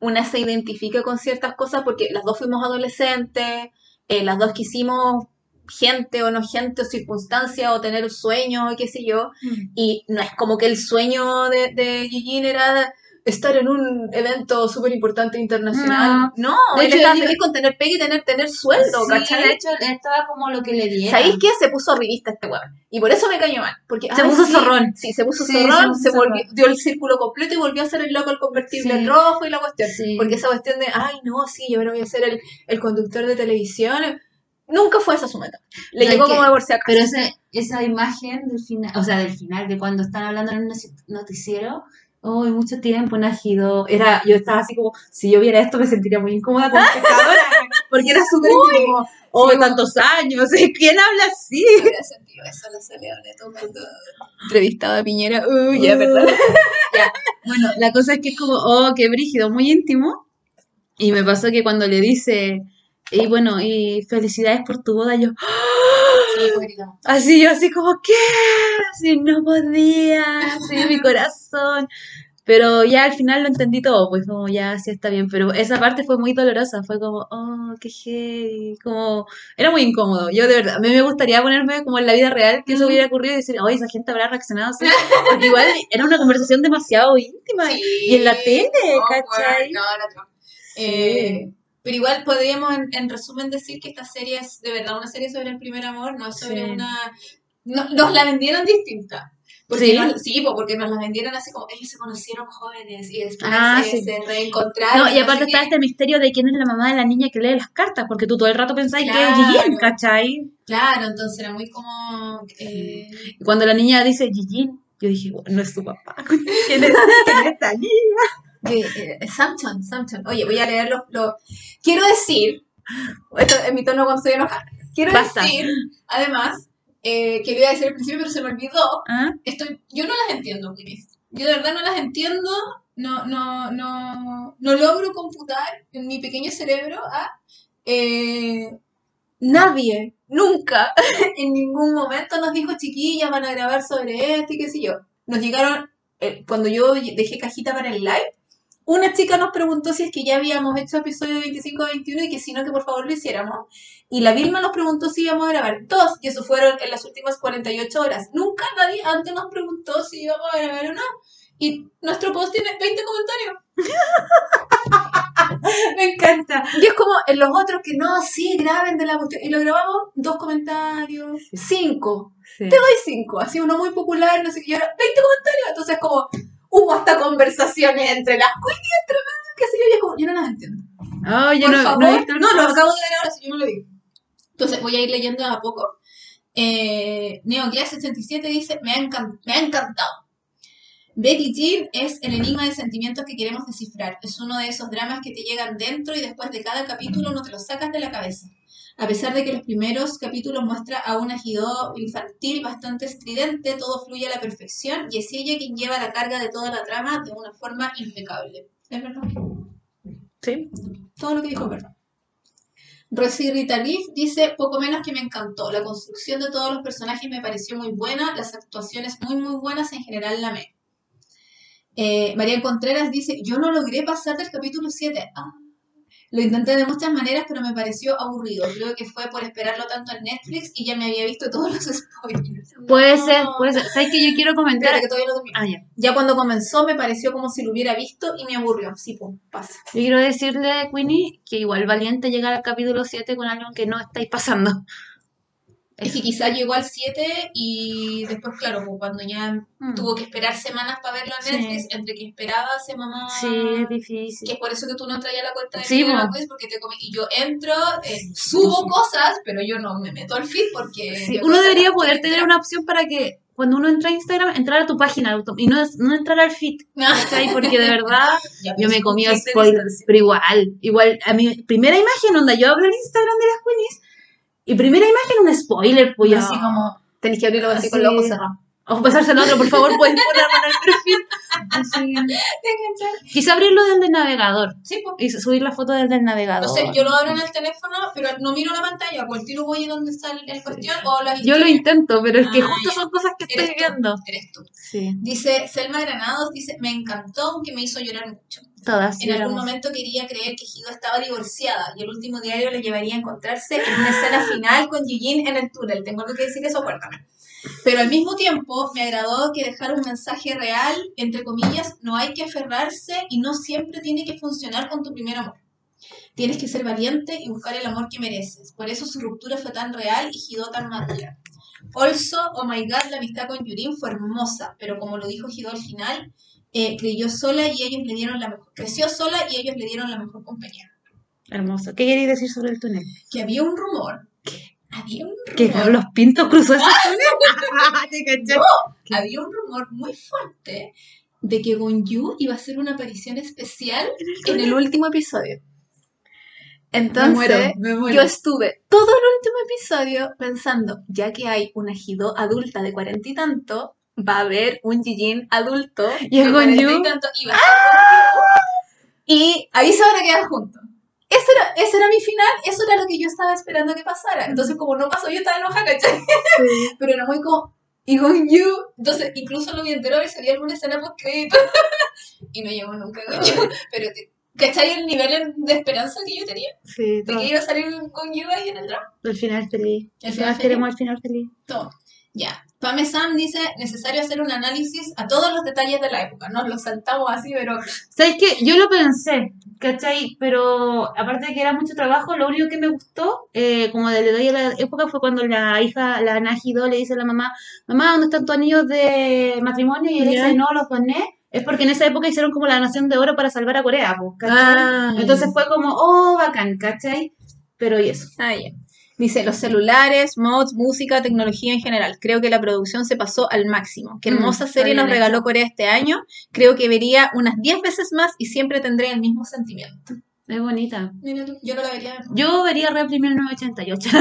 una se identifica con ciertas cosas porque las dos fuimos adolescentes, eh, las dos quisimos gente o no gente o circunstancia o tener sueños o qué sé yo. Mm. Y no es como que el sueño de, de era estar en un evento súper importante internacional. No, De él hecho, estaba feliz con tener pega y tener, tener sueldo, Sí, ¿cachai? de hecho, estaba como lo que le dieron. ¿Sabéis qué? Se puso revista este weón. Y por eso me cayó mal. Porque, Se ay, puso sí, zorrón. Sí, se puso Sí, zorrón, se puso se zorrón. volvió, dio el círculo completo y volvió a ser el loco el convertible Sí. en rojo y la cuestión. Sí. Porque esa cuestión de, ay, no, sí, yo ahora voy a ser el, el conductor de televisión. Nunca fue esa su meta. Le No, llegó es que- como de por si acaso. Pero ese, esa imagen del final, o sea, del final, de cuando están hablando en un noci- oh, mucho tiempo, Najido. Era, yo estaba así como, si yo viera esto me sentiría muy incómoda como espectadora. Porque era súper como, oh, tantos años, ¿quién habla así? Habría sentido eso cuando Entrevistado a Piñera. Uy, ya, Uh, ¿verdad? ya. Bueno, la cosa es que es como, oh, qué brígido, muy íntimo. Y me pasó que cuando le dice, y bueno, y felicidades por tu boda, yo, Sí, gritamos. así, yo así como, ¿qué? Así no podía, así mi corazón. Pero ya al final lo entendí todo, pues como ya sí está bien. Pero esa parte fue muy dolorosa, fue como, oh, qué heavy. Como, era muy incómodo. Yo de verdad, a mí me gustaría ponerme como en la vida real que eso hubiera ocurrido y decir, oye, esa gente habrá reaccionado así. Porque igual era una conversación demasiado íntima. Sí, Y en la tele, awkward, ¿cachai? No, no, no. Sí. Eh, pero igual podríamos en, en resumen decir que esta serie es de verdad una serie sobre el primer amor, no es sobre Sí. una... no- nos la vendieron distinta. Porque Sí. nos- sí, po, porque nos la vendieron así como ellos se conocieron jóvenes y después Ah, se, sí. se reencontraron. No, y aparte está este misterio de quién es la mamá de la niña que lee las cartas, porque tú todo el rato pensáis que es Claro. Gigi, ¿cachai? Claro, entonces era muy como... eh, Y cuando la niña dice Gigi, yo dije, bueno, no es su papá. ¿Quién es, quién es esta niña? Eh, eh, Samson, Samson. Oye, voy a leer los... los- Quiero decir, esto es mi tono cuando estoy enojada. Quiero Basta. decir, además, eh, que lo iba a decir al principio, pero se me olvidó. ¿Ah? Estoy, yo no las entiendo, Willis. Yo de verdad no las entiendo. No, no, no, no logro computar en mi pequeño cerebro a eh, nadie, nunca, en ningún momento nos dijo chiquillas, van a grabar sobre esto y qué sé yo. Nos llegaron, eh, cuando yo dejé cajita para el live, una chica nos preguntó si es que ya habíamos hecho episodio 25 o 21 y que si no, que por favor lo hiciéramos. Y la Vilma nos preguntó si íbamos a grabar dos, y eso fueron en las últimas 48 horas. Nunca nadie antes nos preguntó si íbamos a grabar o no. Y nuestro post tiene 20 comentarios. Me encanta. Y es como en los otros que no, sí, graben de la cuestión. Y lo grabamos, dos comentarios, cinco. Sí. Te doy cinco. Así uno muy popular, no sé qué, y ahora 20 comentarios. Entonces, como hubo hasta conversaciones entre las queens y entre medio, qué sé yo, y es como, yo no las entiendo. Oh, yo Por no, favor, no he visto el no, lo acabo de ver ahora, si yo no lo vi. Entonces voy a ir leyendo a poco. Eh, NeoGlass87 dice, me ha, me ha encantado. Betty Jean es el enigma de sentimientos que queremos descifrar. Es uno de esos dramas que te llegan dentro y después de cada capítulo no te los sacas de la cabeza. A pesar de que los primeros capítulos muestra a una Hideo infantil bastante estridente, todo fluye a la perfección y es ella quien lleva la carga de toda la trama de una forma impecable. ¿Es verdad? Sí. Todo lo que dijo es verdad. Rosy Rita Leaf dice, poco menos que me encantó. La construcción de todos los personajes me pareció muy buena, las actuaciones muy muy buenas, en general la amé. Eh, María Contreras dice, yo no logré pasar del capítulo 7. Ah. Lo intenté de muchas maneras, pero me pareció aburrido. Creo que fue por esperarlo tanto en Netflix y ya me había visto todos los spoilers. Puede No. ser, puede ser. ¿Sabes que yo quiero comentar? Espérate, que todavía no. Ah, ya. Ya cuando comenzó me pareció como si lo hubiera visto y me aburrió. Sí, pum, pasa. Yo quiero decirle, Queenie, que igual valiente llegar al capítulo 7 con algo que no estáis pasando. Es que quizá llegó al 7 y después, claro, pues, cuando ya Mm. tuvo que esperar semanas para verlo en Sí. Netflix, entre que esperaba se mamá. Sí, es Que difícil. es por eso que tú no traías la cuenta de Sí. Quiz, porque te comí. Y yo entro, eh, subo cosas, pero yo no me meto al feed porque. Sí, uno que debería poder tener una opción para que cuando uno entra a Instagram, entrar a tu página y no, no entrar al feed. ¿cachai? Porque de verdad Ya, yo pues, me comí un clic de spoiler. distancia. Pero igual, igual, a mi primera imagen donde yo abro el Instagram de las Queenies y primera imagen un spoiler, pues No. así como, Tenés que abrirlo así con los ojos cerrados. o pasárselo a otro, por favor, puedes ponerlo en el perfil. Así. Quise abrirlo desde el navegador Sí, pues. y subir la foto desde el navegador. No sé, yo lo abro en el teléfono, pero no miro la pantalla, por el tiro voy a donde está el, el cuestión o Yo lo intento, pero es que Ah, justo son cosas que estoy tú. viendo. Eres tú. Sí, Dice Selma Granados, dice, me encantó aunque me hizo llorar mucho. Todas. En algún momento quería creer que Hido estaba divorciada y el último diario le llevaría a encontrarse en una escena final con Yujin en el túnel. Tengo algo que decir eso, cuéntame. Pero al mismo tiempo me agradó que dejara un mensaje real, entre comillas, no hay que aferrarse y no siempre tiene que funcionar con tu primer amor. Tienes que ser valiente y buscar el amor que mereces. Por eso su ruptura fue tan real y Hido tan madura. Also, oh my god, la amistad con Yurin fue hermosa, pero como lo dijo Hido al final, eh, creyó sola y ellos le dieron la mejor, creció sola y ellos le dieron la mejor compañía. Hermoso. ¿Qué queréis decir sobre el túnel? Que había un rumor, había un Que rumor, los pintos cruzó ese túnel. Te caché. había un rumor muy fuerte de que Gonju iba a hacer una aparición especial en el último episodio. Entonces, me muero, me muero. yo estuve todo el último episodio pensando, ya que hay una Hido adulta de cuarenta y tanto, va a haber un Jijin adulto Y es con You. y tanto, iba a ser y Ahí se van a quedar juntos. Ese era, ese era mi final, eso era lo que yo estaba esperando que pasara. Entonces, como no pasó, yo estaba enojada, ¿cachai? Pero era muy como, y con you. Entonces, incluso lo vi entero a ver si había alguna escena post crédito. y no llegó nunca con you. Pero, ¿cachai el nivel de esperanza que yo tenía? Sí, De que iba a salir con you ahí en el drama. El final feliz. El El final final feliz. queremos el final feliz. Todo. Ya. Pame Sam dice, necesario hacer un análisis a todos los detalles de la época. Nos lo saltamos así, pero... ¿Sabes qué? Yo lo pensé, ¿cachai? Pero aparte de que era mucho trabajo, lo único que me gustó, eh, como del detalle de la época, fue cuando la hija, la Najido, le dice a la mamá, mamá, ¿dónde están tus anillos de matrimonio? Y ella Ya. dice, no, los doné. Es porque en esa época hicieron como la nación de oro para salvar a Corea, pues, ¿cachai? Ah. Entonces fue como, oh, bacán, ¿cachai? Pero y eso. Ah, ya. Dice, los celulares, mods, música, tecnología en general. Creo que la producción se pasó al máximo. Qué Mm, hermosa serie nos regaló Corea este año. Creo que vería unas 10 veces más y siempre tendré el mismo sentimiento. Es bonita. Mira yo no la vería. Yo vería Red 1988. no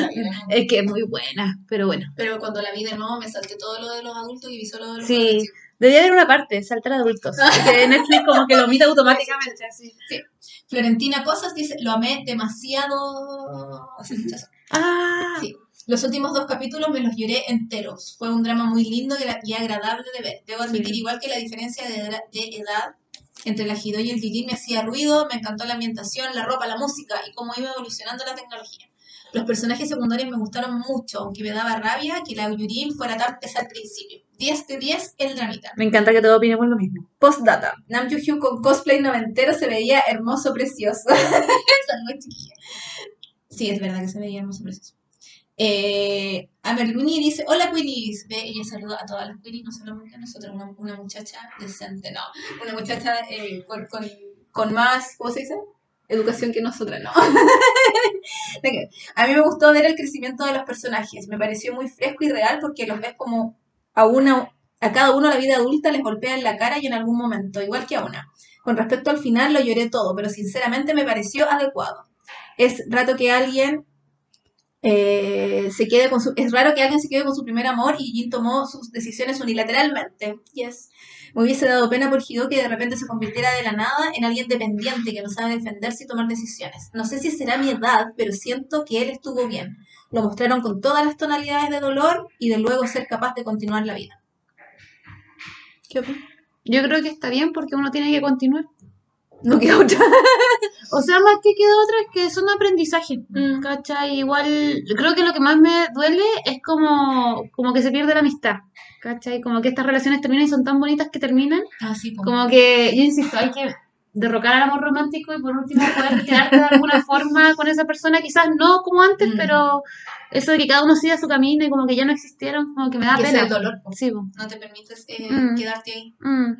la vi de nuevo. es que es muy buena, pero bueno. Pero cuando la vi de nuevo me salté todo lo de los adultos y vi solo de los Sí. Debería haber una parte, saltar adultos. Que Netflix como que lo omite automáticamente, así. Florentina Cosas dice, lo amé demasiado. Ah, Sí. Los últimos dos capítulos me los lloré enteros. Fue un drama muy lindo y agra- y agradable de ver. Debo admitir igual que la diferencia de, edad entre la Hido y el Jiji me hacía ruido, me encantó la ambientación, la ropa, la música y cómo iba evolucionando la tecnología. Los personajes secundarios me gustaron mucho, aunque me daba rabia que la Yurin fuera tan pesada al principio. 10 de 10 el dramita. me encanta que todos opinemos lo mismo. Postdata. Nam Joo Hyun con cosplay noventero se veía hermoso, precioso. Saludos, chiquilla. Sí, es verdad que se veía hermoso, precioso. Eh, Amerluni dice, hola Queenies. Ve, ella saluda a todas las Queenies, no solamente a nosotros, una, una muchacha decente, no, una muchacha eh, con, con, con más, ¿cómo se dice? Educación que nosotras, no. A mí me gustó ver el crecimiento de los personajes, me pareció muy fresco y real porque los ves como a una, a cada uno la vida adulta les golpea en la cara y en algún momento, igual que a una. Con respecto al final lo lloré todo, pero sinceramente me pareció adecuado. Es rato que alguien eh, se quede con su, es raro que alguien se quede con su primer amor y Jin tomó sus decisiones unilateralmente. Yes. Me hubiese dado pena por Hido que de repente se convirtiera de la nada en alguien dependiente que no sabe defenderse y tomar decisiones. No sé si será mi edad, pero siento que él estuvo bien. Lo mostraron con todas las tonalidades de dolor y de luego ser capaz de continuar la vida. ¿Qué opinas? Yo creo que está bien porque uno tiene que continuar. No queda otra. O sea, más que queda otra es que es un aprendizaje. Mm. ¿Cachai? Igual, creo que lo que más me duele es como, como que se pierde la amistad. ¿Cachai? Como que estas relaciones terminan y son tan bonitas que terminan. Ah, sí. Como que, yo insisto, hay que derrocar al amor romántico y por último poder quedarte de alguna forma con esa persona, quizás no como antes, Mm. pero eso de que cada uno siga su camino y como que ya no existieron, como que me da pena. es el dolor. Sí. No te permites eh, Mm. quedarte ahí. Mm.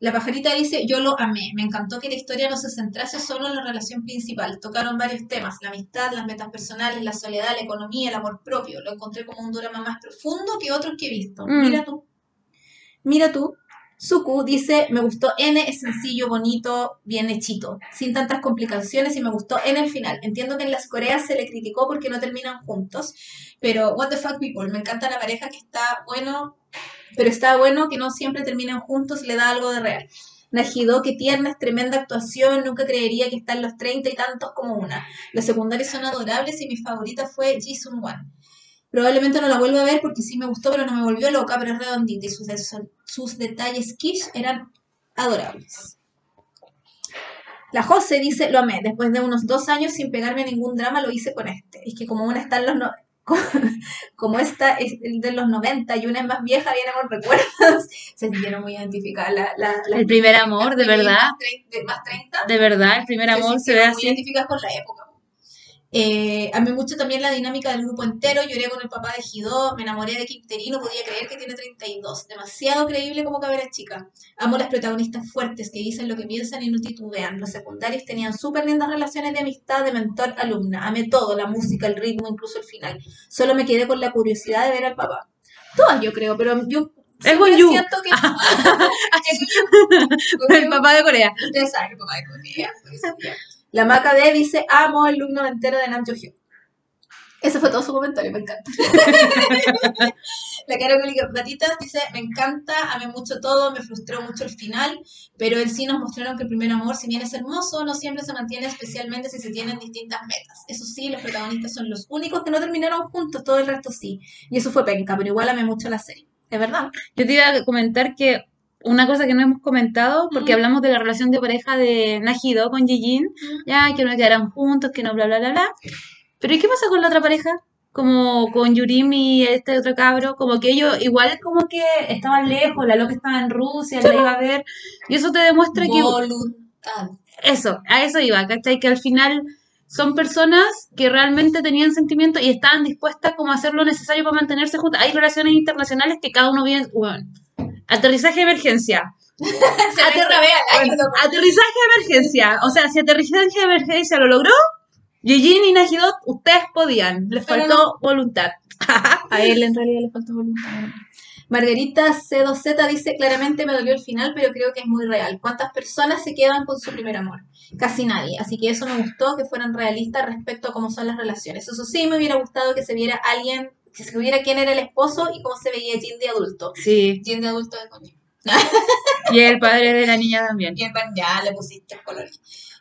La pajarita dice, yo lo amé, me encantó que la historia no se centrase solo en la relación principal, tocaron varios temas, la amistad, las metas personales, la soledad, la economía, el amor propio, lo encontré como un drama más profundo que otros que he visto. Mm. Mira tú, mira tú. Suku dice, me gustó N, es sencillo, bonito, bien hechito, sin tantas complicaciones y me gustó N el final. Entiendo que en las Coreas se le criticó porque no terminan juntos, pero what the fuck people, me encanta la pareja que está bueno, pero está bueno que no siempre terminan juntos, le da algo de real. Najido, que tierna, es tremenda actuación, nunca creería que está en los treinta y tantos como una. Los secundarios son adorables y mi favorita fue Jisung Wan. Probablemente no la vuelvo a ver porque sí me gustó, pero no me volvió loca, pero es redondita y sus, sus detalles quiche eran adorables. La Jose dice, lo amé, después de unos dos años sin pegarme a ningún drama lo hice con este. Es que como una está en los... como esta es el de los 90 y una es más vieja, viene con recuerdos, se sintieron muy identificadas. La, la, la- El primer amor, de verdad. Más, más 30 De verdad, el primer amor se ve sintieron muy así. identificadas con la época. Eh, amé mucho también la dinámica del grupo entero. Lloré con el papá de Hidó, me enamoré de Quinteri, no podía creer que tiene 32. Demasiado creíble como cabera chica. Amo las protagonistas fuertes que dicen lo que piensan y no titubean. Los secundarios tenían súper lindas relaciones de amistad, de mentor-alumna. Amé todo, la música, el ritmo, incluso el final. Solo me quedé con la curiosidad de ver al papá. Todas yo creo, pero yo Es Yu. siento que... Yu. El papá de Corea. Ustedes saben que papá de Corea. La Maca D dice, amo el look noventero de Nam Jo. Ese fue todo su comentario, me encanta. la cara cólica Platitas dice, me encanta, amé mucho todo, me frustró mucho el final, pero en sí nos mostraron que el primer amor, si bien es hermoso, no siempre se mantiene, especialmente si se tienen distintas metas. Eso sí, los protagonistas son los únicos que no terminaron juntos, todo el resto sí. Y eso fue penca, pero igual amé mucho la serie. Es verdad. Yo te iba a comentar que una cosa que no hemos comentado, porque hablamos de la relación de pareja de Najido con Jijin, ya que no quedaran juntos, que no bla bla bla bla. Pero ¿y qué pasa con la otra pareja? Como con Yurim y este otro cabro, como que ellos igual como que estaban lejos, la loca estaba en Rusia, la iba a ver, y eso te demuestra que Voluntad. eso, a eso iba, ¿cachai? Que al final son personas que realmente tenían sentimientos y estaban dispuestas como a hacer lo necesario para mantenerse juntas. Hay relaciones internacionales que cada uno vive, bueno, aterrizaje de emergencia. Aterrizaje de emergencia. O sea, si aterrizaje de emergencia lo logró, Yujin y Najidot, ustedes podían. Les Pero faltó voluntad. A él en realidad le faltó voluntad. Margarita C2Z dice, claramente me dolió el final, pero creo que es muy real. ¿Cuántas personas se quedan con su primer amor? Casi nadie. Así que eso me gustó, que fueran realistas respecto a cómo son las relaciones. Eso sí, me hubiera gustado que se viera alguien, que se viera quién era el esposo y cómo se veía Jin de adulto. Sí. Jin de adulto de coño. Y el padre de la niña también. Ya le pusiste el color.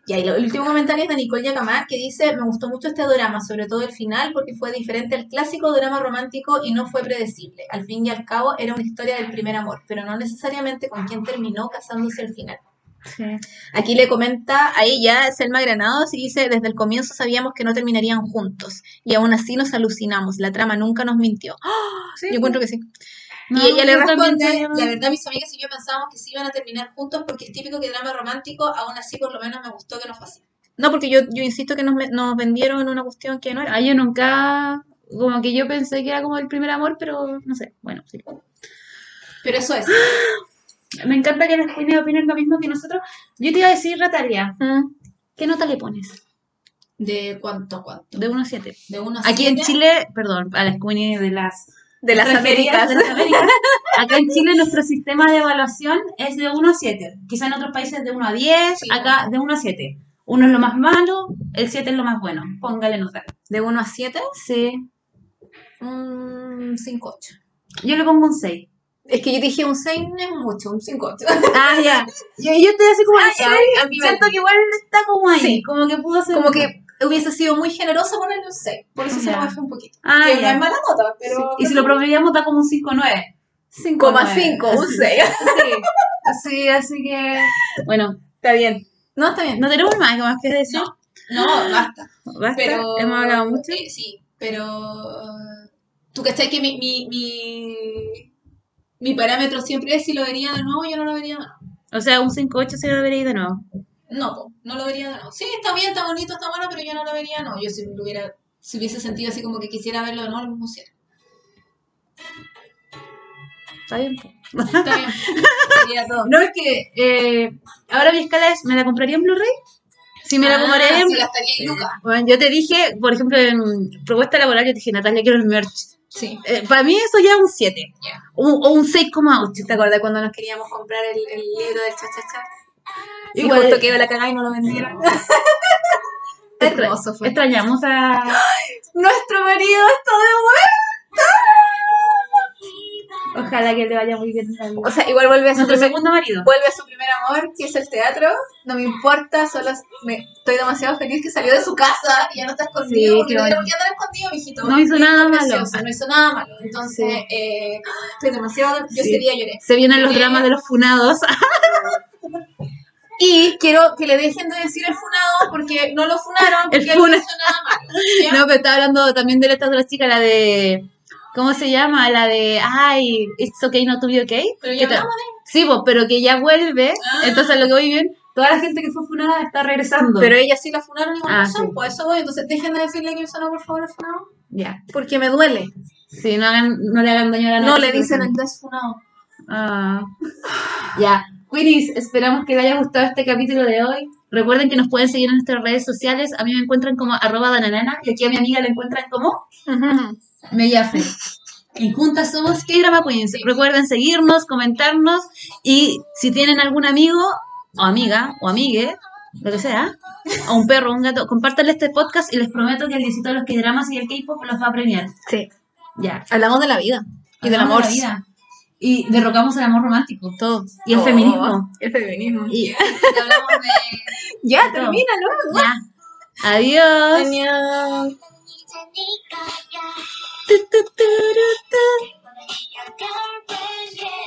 Y ahí el último comentario es de Nicole Yacamar, que dice, me gustó mucho este drama, sobre todo el final, porque fue diferente al clásico drama romántico y no fue predecible. Al fin y al cabo, era una historia del primer amor, pero no necesariamente con quien terminó casándose al final. Sí. Aquí le comenta a ella, Selma Granados, y dice, desde el comienzo sabíamos que no terminarían juntos, y aún así nos alucinamos, la trama nunca nos mintió. Sí. Yo encuentro que sí. No, y ella le responde, La verdad, mis amigas y yo pensábamos que sí iban a terminar juntos porque es típico que drama romántico, aún así por lo menos me gustó que no fue así. No, porque yo, yo insisto que nos, nos vendieron una cuestión que no era. Ah, yo nunca, como que yo pensé que era como el primer amor, pero no sé, bueno, sí. Pero eso es. Me encanta que las quienes opinen lo mismo que nosotros. Yo te iba a decir, Ratalia, Mm. ¿qué nota le pones? ¿De cuánto, cuánto? De 1 a 7. De uno a Aquí en. Chile, perdón, a las queenies de las De las Américas. de las Américas. Acá en Chile nuestro sistema de evaluación es de 1 a 7. Quizá en otros países de 1 a 10, Sí, acá de 1 a 7. 1 es lo más malo, el 7 es lo más bueno. Póngale nota. De 1 a 7, Sí. un 5-8. Yo le pongo un 6. Es que yo dije un 6 no es mucho, un 5-8. Ah, ya. Yo, yo estoy así como Ah, ya, 6. a mí me- Siento que igual está como ahí. Sí. Como que pudo ser. Como que hubiese sido muy generoso ponerle un 6. Por eso se lo bajé un poquito. Ah, Que no ya. es mala nota, pero. Y si lo promediamos da como un 5-9. 5,5, un 6. Sí, sí, así que. Bueno, Está bien. No, está bien. no tenemos más, más que decir. No, no, basta. Basta, Pero. hemos hablado mucho. eh, sí, pero. Tú cachai que mi, mi, mi, mi parámetro siempre es si lo vería de nuevo, yo no lo vería de nuevo. O sea, un 5-8 se lo veréis de nuevo. No, no lo vería de nuevo. Sí, está bien, está bonito, está bueno, pero yo no lo vería, no. Yo si lo hubiera, si hubiese sentido así como que quisiera verlo de nuevo, lo pusiera. Está bien. Está bien. Sería todo. No, es que eh, ahora mi escala es: ¿me la compraría en Blu-ray? Si me la Ah, compraría en si gastaría en lucas. Bueno, yo te dije, por ejemplo, en propuesta laboral, yo te dije, Natalia, quiero el merch. Sí. Eh, para mí eso ya es un 7. Ya. O, o un 6,8. ¿Te acuerdas cuando nos queríamos comprar el, el libro del cha-cha-cha? Y Igual- justo quedó la cagada y no lo vendieron. Hermoso fue. Extrañamos a... Nuestro marido está de Ojalá que le vaya muy bien. en la. O sea, igual vuelve a su Nuestro primer, segundo marido. vuelve a su primer amor, que es el teatro. No me importa, solo me, estoy demasiado feliz que salió de su casa y ya no está escondido. Sí, porque no qué andar escondido, mijito. No hizo nada precioso, malo. No hizo nada malo. Entonces, Sí. eh, estoy demasiado. Yo Sí. ese día lloré. Se vienen los Sí. dramas de los funados. Y quiero que le dejen de decir el funado porque no lo funaron El porque no funa. hizo nada malo. ¿ya? No, pero estaba hablando también de esta otra chica, la de... ¿Cómo se llama? La de... Ay, It's okay not to be okay. Pero ¿Qué ya Sí, pues, pero que ya vuelve. Ah. Entonces, lo que voy bien, toda la gente que fue funada está regresando. Pero ella sí la funaron y Ah, razón, sí. pues eso voy. Entonces dejen de decirle que no, por favor, es funado. Ya. Porque me duele. Sí, no, hagan, no le hagan daño a la No le dicen el desfunado. Ah. Ya. Queenies, esperamos que les haya gustado este capítulo de hoy. Recuerden que nos pueden seguir en nuestras redes sociales. A mí me encuentran como arroba dananana y aquí a mi amiga la encuentran como Mellafe. Y juntas somos K-Drama Queens. Recuerden seguirnos, comentarnos y si tienen algún amigo o amiga o amigue lo que sea, a un perro, un gato, compártanle este podcast y les prometo que el diecito de los K-dramas y el K-pop los va a premiar. Sí. Ya. Hablamos de la vida. Y del amor. de la vida. Y derrocamos el amor romántico. Todo. Y el Oh, feminismo. El feminismo. Y, Y hablamos de Ya, Todo. termínalo. ya. Adiós. Adiós. Tu, tu, tu, tu, tu.